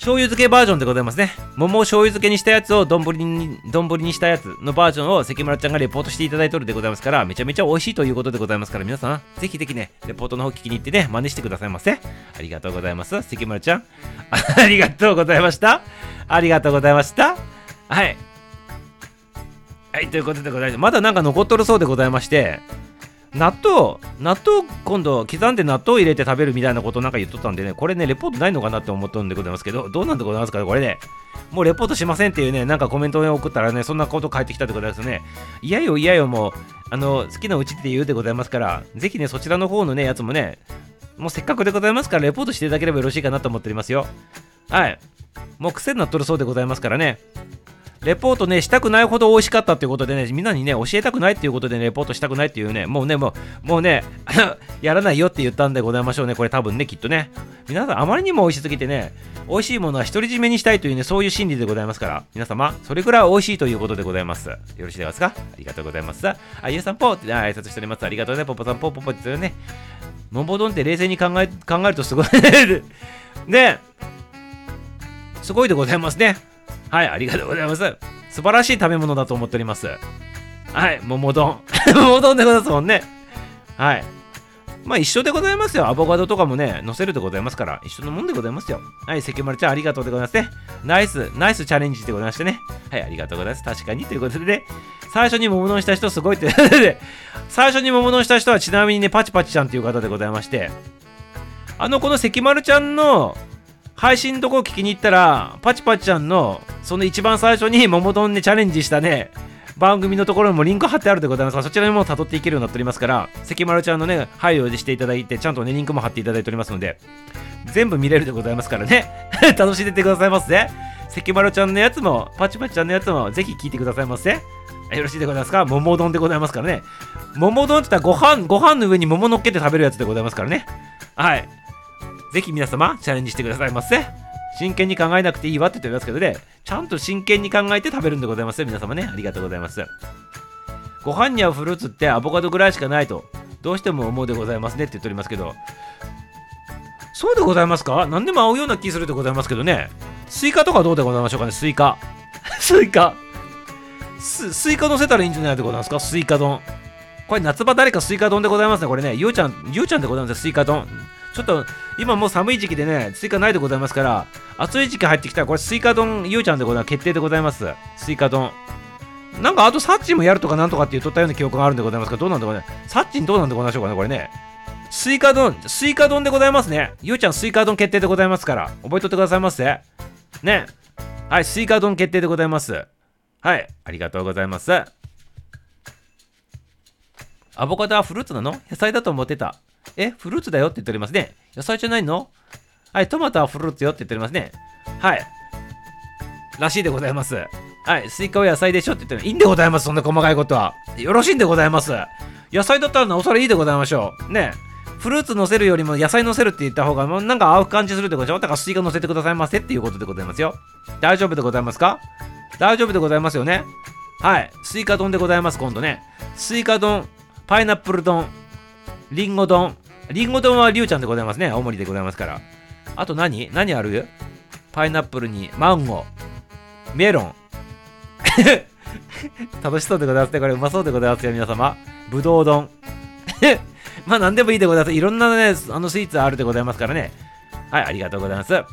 醤油漬けバージョンでございますね。桃を醤油漬けにしたやつを丼に、丼にしたやつのバージョンを関村ちゃんがレポートしていただいてるでございますから、めちゃめちゃ美味しいということでございますから、皆さん、ぜひぜひね、レポートの方聞きに行ってね、真似してくださいませ。ありがとうございます。関村ちゃん。ありがとうございました。ありがとうございました。はい。はい、ということでございます。まだなんか残っとるそうでございまして、納豆、納豆今度刻んで納豆入れて食べるみたいなことなんか言っとったんでね、これね、レポートないのかなって思っとるんでございますけど、どうなんでございますかね、これね。もうレポートしませんっていうね、なんかコメントを送ったらね、そんなこと返ってきたってことですね。嫌よ嫌よ、もう、あの、好きなうちって言うでございますから、ぜひね、そちらの方のね、やつもね、もうせっかくでございますから、レポートしていただければよろしいかなと思っておりますよ。はい。もう癖になっとるそうでございますからね。レポートね、したくないほど美味しかったっていうことでね、みんなにね、教えたくないっていうことで、ね、レポートしたくないっていうね、もうね、もう、もうね、やらないよって言ったんでございましょうね、これ多分ね、きっとね。皆さん、あまりにも美味しすぎてね、美味しいものは独り占めにしたいというね、そういう心理でございますから、皆様、それくらい美味しいということでございます。よろしいですか？ありがとうございます。あ、ゆうさんぽって挨拶しております。ありがとうね、ポポさんぽぽぽってね。桃丼って冷静に考え考えるとすごい ね、すごいでございますね。はい、ありがとうございます。素晴らしい食べ物だと思っております。はい、桃丼。桃丼でございますもんね。はい。まあ一緒でございますよ。アボカドとかもね、乗せるでございますから、一緒のもんでございますよ。はい、関丸ちゃんありがとうでございますね。ナイス、ナイスチャレンジでございましてね。はい、ありがとうございます。確かに。ということでね、最初に桃丼した人すごいって 最初に桃丼した人はちなみにね、パチパチちゃんという方でございまして、あの、この関丸ちゃんの配信のとこ聞きに行ったら、パチパチちゃんの、その一番最初に桃丼でチャレンジしたね、番組のところにもリンク貼ってあるでございますが、そちらにも辿っていけるようになっておりますから、関丸ちゃんのね、配慮していただいて、ちゃんとね、リンクも貼っていただいておりますので、全部見れるでございますからね、楽しんでてくださいませ。関丸ちゃんのやつも、パチパチちゃんのやつも、ぜひ聞いてくださいませ。よろしいでございますか？桃丼でございますからね。桃丼って言ったらご飯、ご飯の上に桃乗っけて食べるやつでございますからね。はい。ぜひ皆様、チャレンジしてくださいませ。真剣に考えなくていいわって言っておりますけどね、ちゃんと真剣に考えて食べるんでございますよ、皆様ね。ありがとうございます。ご飯に合うフルーツってアボカドぐらいしかないと、どうしても思うでございますねって言っておりますけど、そうでございますか？何でも合うような気するでございますけどね。スイカとかどうでございましょうかね、スイカ。スイカ。ススイカ乗せたらいいんじゃないでございますか？スイカ丼。これ夏場誰かスイカ丼でございますね。これね、ゆうちゃん、ゆうちゃんでございますよ、スイカ丼。ちょっと今もう寒い時期でね、スイカないでございますから、暑い時期入ってきたら、これスイカ丼ゆうちゃんでございます。決定でございます。スイカ丼。なんかあとサッチンもやるとかなんとかって言っとったような記憶があるんでございますが、どうなんでございますか？サッチンどうなんでございましょうかね、これね。スイカ丼、スイカ丼でございますね。ゆうちゃん、スイカ丼決定でございますから、覚えとってくださいませ。ね。はい、スイカ丼決定でございます。はい、ありがとうございます。アボカドはフルーツなの？野菜だと思ってた。え、フルーツだよって言っておりますね。野菜じゃないの？はい、トマトはフルーツよって言っておりますね。はい。らしいでございます。はい、スイカは野菜でしょって言ってもいいんでございます、そんな細かいことは。よろしいんでございます。野菜だったらなおさらいいでございましょう。ねフルーツ乗せるよりも野菜乗せるって言った方がなんか合う感じするってことでしょ？だからスイカ乗せてくださいませっていうことでございますよ。大丈夫でございますか？大丈夫でございますよねはい。スイカ丼でございます、今度ね。スイカ丼、パイナップル丼、リンゴ丼。リンゴ丼はりゅうちゃんでございますね。青森でございますから。あと何？何ある？パイナップルにマンゴー、メロン。楽しそうでございますね。これうまそうでございますよ、皆様。ぶどう丼。まあ何でもいいでございます。いろんなね、あのスイーツあるでございますからね。はい、ありがとうございます。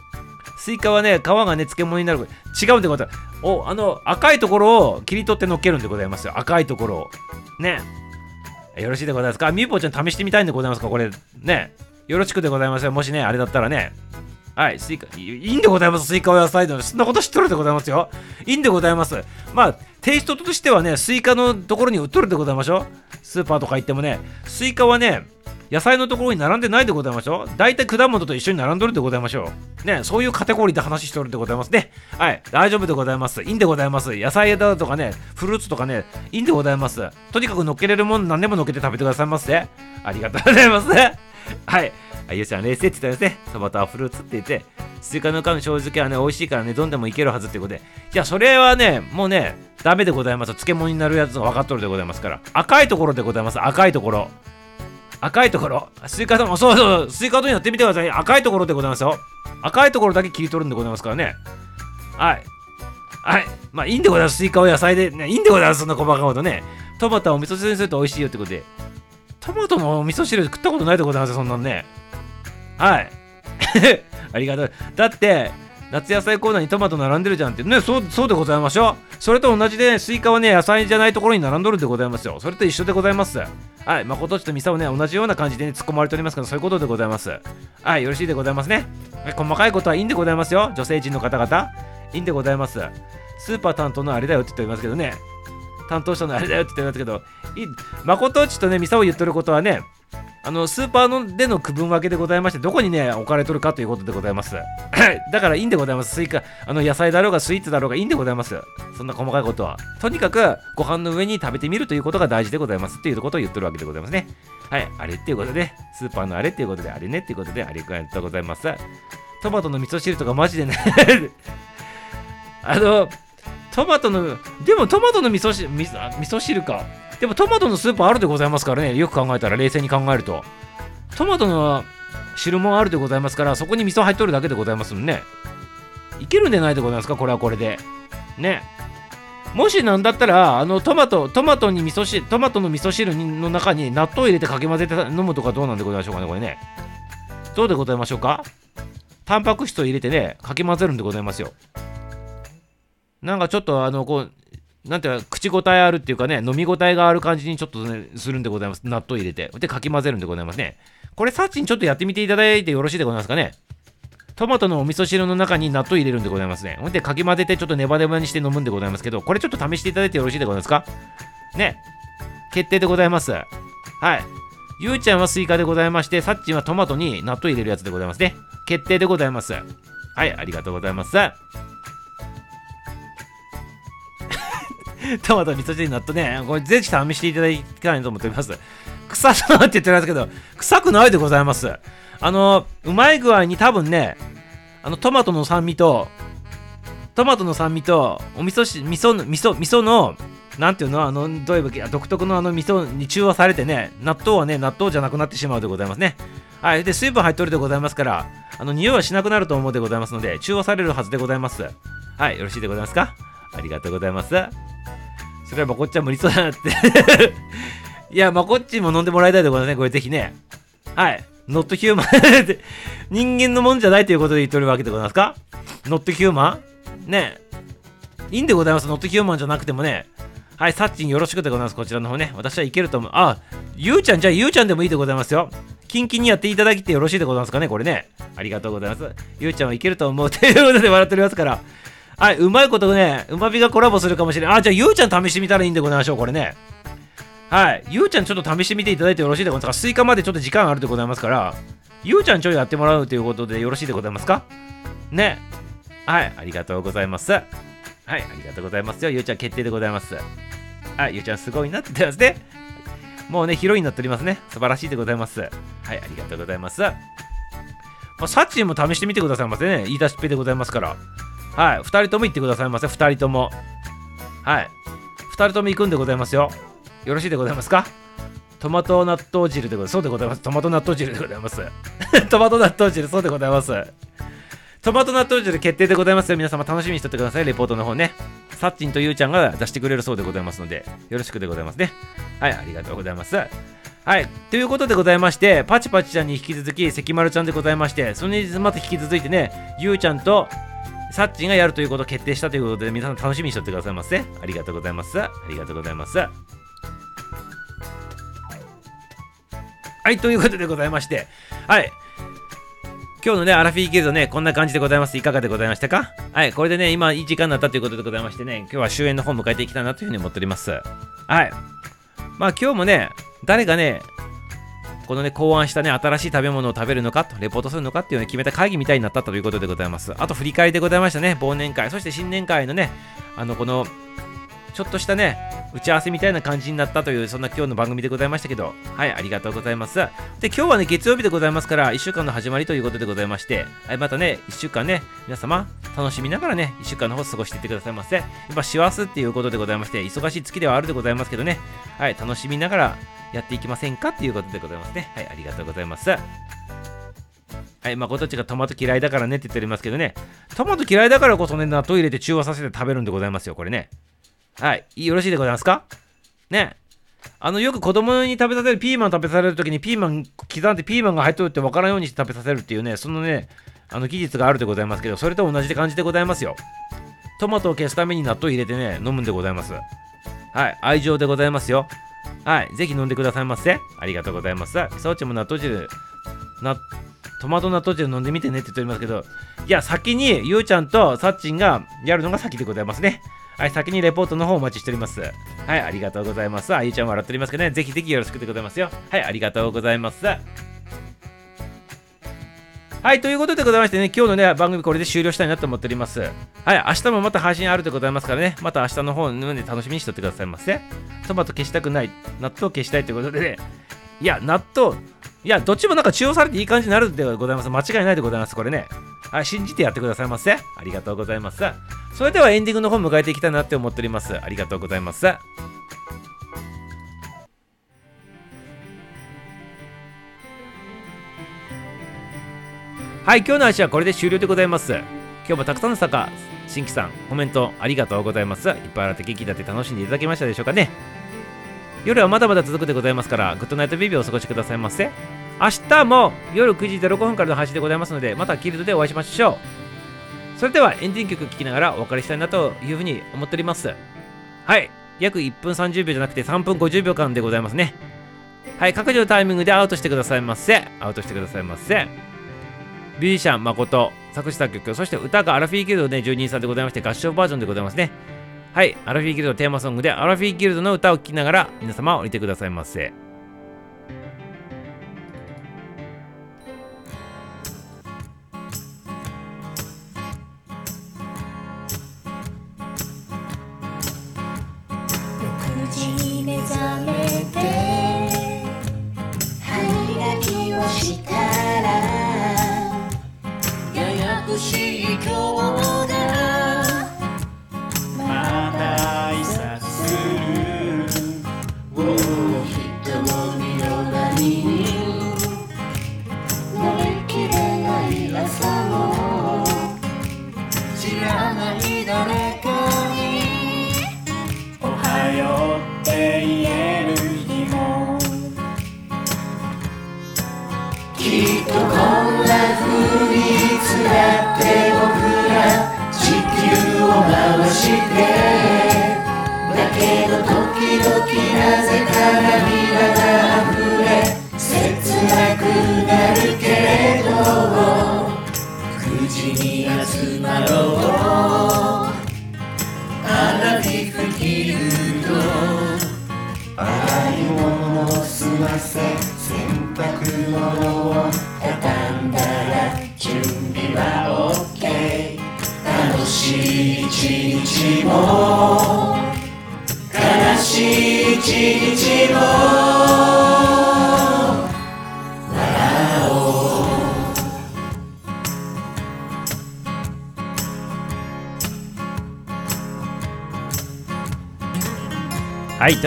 スイカはね、皮がね、漬物になる。違うんでございます。お、あの、赤いところを切り取って乗っけるんでございますよ。赤いところを。ね。よろしいでございますか？みーぽちゃん試してみたいんでございますか？これ。ね。よろしくでございますよ。もしね、あれだったらね。はい、スイカ、いいんでございます？スイカは野菜の。そんなこと知っとるでございますよ。いいんでございます。まあ、テイストとしてはね、スイカのところに売っとるでございましょうスーパーとか行ってもね、スイカはね、野菜のところに並んでないでございましょう大体果物と一緒に並んどるでございましょうね、そういうカテゴリーで話しておるでございますね。はい、大丈夫でございます。いいんでございます。野菜だとかね、フルーツとかね、いいんでございます。とにかく乗っけれるもん何でも乗っけて食べてくださいませ。ありがとうございます。はい。あゆうちゃん冷静って言ったんですね。トマトはフルーツって言って、スイカの缶の正直はね、美味しいからね、丼でもいけるはずってことで。いや、それはね、もうね、ダメでございます。漬物になるやつが分かっとるでございますから。赤いところでございます。赤いところ。赤いところ、スイカ丼、そうそう、スイカ丼やってみてください。赤いところでございますよ。赤いところだけ切り取るんでございますからね。はい。はい。まあ、いいんでございます。スイカを野菜で、ね、いいんでございます。そんな細かいことね。トマトをお味噌汁にすると美味しいよってことで。トマトのお味噌汁食ったことないでございますそんなんね。はい。ありがとう。だって、夏野菜コーナーにトマト並んでるじゃんって。ねそうそうでございましょう。それと同じでスイカはね野菜じゃないところに並んどるでございますよ。それと一緒でございます。はい誠ちとミサをね同じような感じで、ね、突っ込まれておりますからそういうことでございます。はいよろしいでございますね。細かいことはいいんでございますよ。女性陣の方々。いいんでございます。スーパー担当のあれだよって言っておりますけどね。担当者のあれだよって言っておりますけど誠ちとねミサを言ってることはねあのスーパーのでの区分分けでございましてどこにね置かれとるかということでございます。だからいいんでございます。スイカあの野菜だろうがスイーツだろうがいいんでございます。そんな細かいことはとにかくご飯の上に食べてみるということが大事でございますっていうことを言ってるわけでございますね。はい。あれっていうことで。スーパーのあれっていうことであれねっていうことでありがとうございます。トマトの味噌汁とかマジでね。あのトマトのでもトマトの味噌汁味噌汁かでもトマトのスープあるでございますからね。よく考えたら、冷静に考えると。トマトの汁もあるでございますから、そこに味噌入っとるだけでございますもんね。いけるんでないでございますか？これはこれで。ね。もしなんだったら、あのトマト、トマトに味噌汁、トマトの味噌汁の中に納豆入れてかき混ぜて飲むとかどうなんでございましょうかね、これね。どうでございましょうか？タンパク質を入れてね、かき混ぜるんでございますよ。なんかちょっとあの、こう、なんていうか、口応えあるっていうかね、飲み応えがある感じにちょっとね、するんでございます。納豆入れて。で、かき混ぜるんでございますね。これ、サーチンちょっとやってみていただいてよろしいでございますかね。トマトのお味噌汁の中に納豆入れるんでございますね。ほんで、かき混ぜてちょっとネバネバにして飲むんでございますけど、これちょっと試していただいてよろしいでございますか？ね。決定でございます。はい。ゆうちゃんはスイカでございまして、サッチンはトマトに納豆入れるやつでございますね。決定でございます。はい、ありがとうございます。トマト味噌汁に納豆ね、これぜひ試していただきたいと思っております。臭そうって言ってますけど、臭くないでございます。あの、うまい具合に多分ね、あのトマトの酸味と、トマトの酸味と、お味噌し、味噌の、味噌、味噌の、なんていうのあの、どういうわけ独特のあの味噌に中和されてね、納豆はね、納豆じゃなくなってしまうでございますね。はい。で、水分入っとるでございますから、あの、匂いはしなくなると思うでございますので、中和されるはずでございます。はい。よろしいでございますか？ありがとうございます。それはまこっちゃん無理そうだなって いや、まこっちも飲んでもらいたいでございますね。これぜひね。はい。ノットヒューマンって人間のもんじゃないということで言っておるわけでございますか？ノットヒューマンねいいんでございます？ノットヒューマンじゃなくてもね。はい、サッチンよろしくでございます。こちらの方ね。私はいけると思う。あ、ゆうちゃん、じゃあゆうちゃんでもいいでございますよ。キンキンにやっていただきてよろしいでございますかね、これね。ありがとうございます。ゆうちゃんはいけると思う。ということで笑っておりますから。はい、うまいことね、うまみがコラボするかもしれない。あ、じゃあゆうちゃん試してみたらいいんでございましょう、これね。はい、ゆうちゃんちょっと試してみていただいてよろしいでございますか？スイカまでちょっと時間あるでございますから、ゆうちゃんちょいやってもらうということでよろしいでございますか？ね。はい、ありがとうございます。はい、ありがとうございますよ。ゆうちゃん決定でございます。はい、ゆうちゃんすごいなって言ってますね。もうね、ヒロインになっておりますね。素晴らしいでございます。はい、ありがとうございます。まあ、サチも試してみてくださいませね。言い出しっぺでございますから。はい、2人とも行ってくださいませ。2人とも。はい、2人とも行くんでございますよ。よろしいでございますか？トマト納豆汁でございます。そうでございます。トマト納豆汁でございます。トマト納豆汁、そうでございます。トマト納豆汁決定でございますよ。皆様楽しみにしておいてください。レポートの方ね。サッチンとゆうちゃんが出してくれるそうでございますので、よろしくでございますね。はい、ありがとうございます。はい、ということでございまして、パチパチちゃんに引き続き、関丸ちゃんでございまして、それにまた引き続いてね、ゆうちゃんとサッチンがやるということを決定したということで、皆さん楽しみにしておいてくださいませ。ありがとうございます。ありがとうございます。はい、ということでございまして、はい。今日のね、アラフィーゲルドね、こんな感じでございます。いかがでございましたか？はい、これでね、今いい時間になったということでございましてね、今日は終演の方を迎えていきたいなというふうに思っております。はい。まあ今日もね、誰がね、このね、考案したね、新しい食べ物を食べるのかと、レポートするのかっていうのを、決めた会議みたいになったということでございます。あと振り返りでございましたね、忘年会、そして新年会のね、あの、この、ちょっとしたね、打ち合わせみたいな感じになったという、そんな今日の番組でございましたけど、はい、ありがとうございます。で、今日はね、月曜日でございますから、1週間の始まりということでございまして、はい、またね、1週間ね、皆様、楽しみながらね、1週間の方過ごしていってくださいませ。今、師走っていうことでございまして、忙しい月ではあるでございますけどね、はい、楽しみながらやっていきませんかっていうことでございますね。はい、ありがとうございます。はい、まこっちがトマト嫌いだからねって言っておりますけどね、トマト嫌いだからこそね、納豆入れて中和させて食べるんでございますよ、これね。はい。よろしいでございますか？ね。あの、よく子供に食べさせる、ピーマン食べさせるときにピーマン刻んでピーマンが入っとるって分からんようにして食べさせるっていうね、そのね、あの技術があるでございますけど、それと同じで感じでございますよ。トマトを消すために納豆入れてね、飲むんでございます。はい。愛情でございますよ。はい。ぜひ飲んでくださいませ。ありがとうございます。そうちも納豆汁、な、トマト納豆汁飲んでみてねって言っておりますけど、いや、先にゆうちゃんとさっちんがやるのが先でございますね。はい、先にレポートの方お待ちしております。はい、ありがとうございます。あゆちゃん笑っておりますけどね、ぜひぜひよろしくでございますよ。はい、ありがとうございます。はい、ということでございましてね、今日のね、番組これで終了したいなと思っております。はい、明日もまた配信あるでございますからね、また明日の方のね、楽しみにしておいてくださいませ。トマト消したくない、納豆消したいということでね、いや、納豆、いや、どっちもなんか中央されていい感じになるでございます。間違いないでございます、これね。はい、信じてやってくださいませ。ありがとうございます。それではエンディングの方迎えていきたいなって思っております。ありがとうございます。はい、今日の話はこれで終了でございます。今日もたくさんの坂、新規さん、コメントありがとうございます。いっぱい洗って元気だって楽しんでいただけましたでしょうかね。夜はまだまだ続くでございますから、グッドナイトビビをお過ごしくださいませ。明日も夜9時05分からの配信でございますので、またキルドでお会いしましょう。それではエンディング曲聴きながらお別れしたいなというふうに思っております。はい。約1分30秒じゃなくて3分50秒間でございますね。はい。各自のタイミングでアウトしてくださいませ。アウトしてくださいませ。ミュージシャン誠、作詞作曲、そして歌がアラフィーギルドね、12人さんでございまして、合唱バージョンでございますね。はい。アラフィーギルドテーマソングで、アラフィーギルドの歌を聴きながら、皆様降りてくださいませ。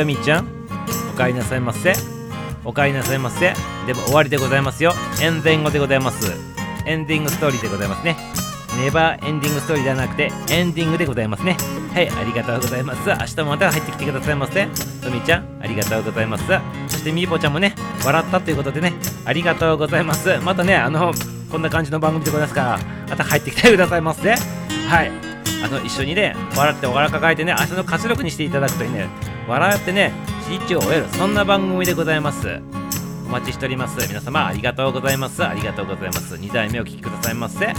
トミちゃんお帰りなさいませ。お帰りなさいませ。でも終わりでございますよ。エンディングでございます。エンディングストーリーでございますね。ネバーエンディングストーリーではなくてエンディングでございますね。はいありがとうございます。明日もまた入ってきてくださいませ。トミちゃんありがとうございます。そしてみーぽちゃんもね笑ったということでねありがとうございます。またねあのこんな感じの番組でございますからまた入ってきてくださいませ。はい。あの一緒にね笑ってお腹抱えてね明日の活力にしていただくといいね笑ってね一を終える。そんな番組でございます。お待ちしております。皆様ありがとうございます。ありがとうございます。2代目お聴きくださいませ。小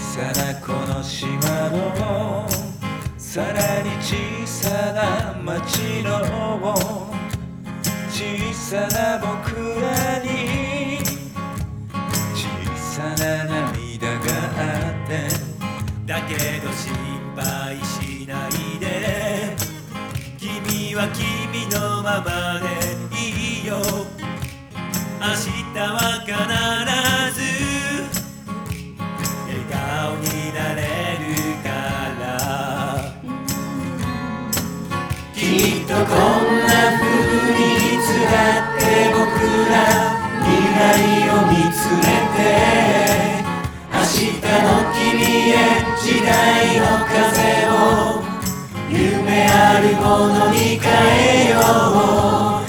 さなこの島のさらに小さな町の小さな僕らに小さな涙があってだけど心配しな君のままでいいよ。明日は必ず笑顔になれるから。きっとこんな風にいつらって僕ら未来を見つめて明日の君へ時代の風を夢あるものに変えよう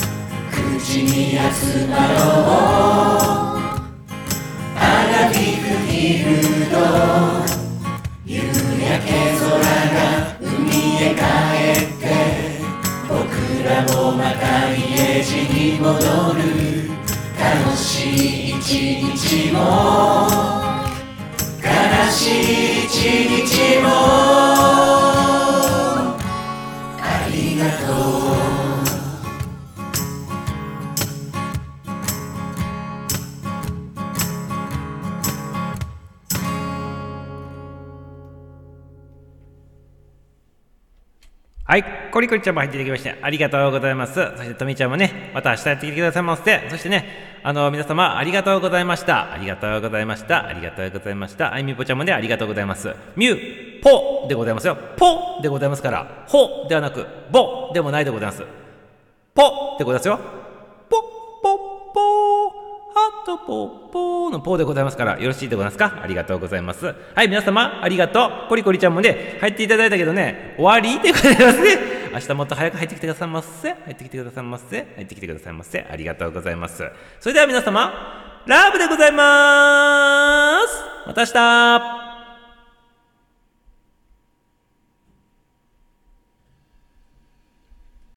口に集まろうアラフィフギルド夕焼け空が海へ帰って僕らもまた家路に戻る楽しい一日も悲しい一日もりはい、コリコリちゃんも入っていただきまして、ありがとうございます。そして、とみちゃんもね、また明日やってきてくださいませ。そしてね、あの、皆様、ありがとうございました。ありがとうございました。ありがとうございました。あいみぽちゃんもね、ありがとうございます。ミュー、ポでございますよ。ポでございますから、ホではなく、ボでもないでございます。ポでございますよ。ポ、ポ、ポハあとぽっぽーのぽーでございますから、よろしいでございますか？ありがとうございます。はい、皆様、ありがとう。コリコリちゃんもね、入っていただいたけどね、終わりでございますね。明日もっと早く入ってきてくださいませ。入ってきてくださいませ。入ってきてくださいませ。ありがとうございます。それでは皆様、ラブでございます。また明日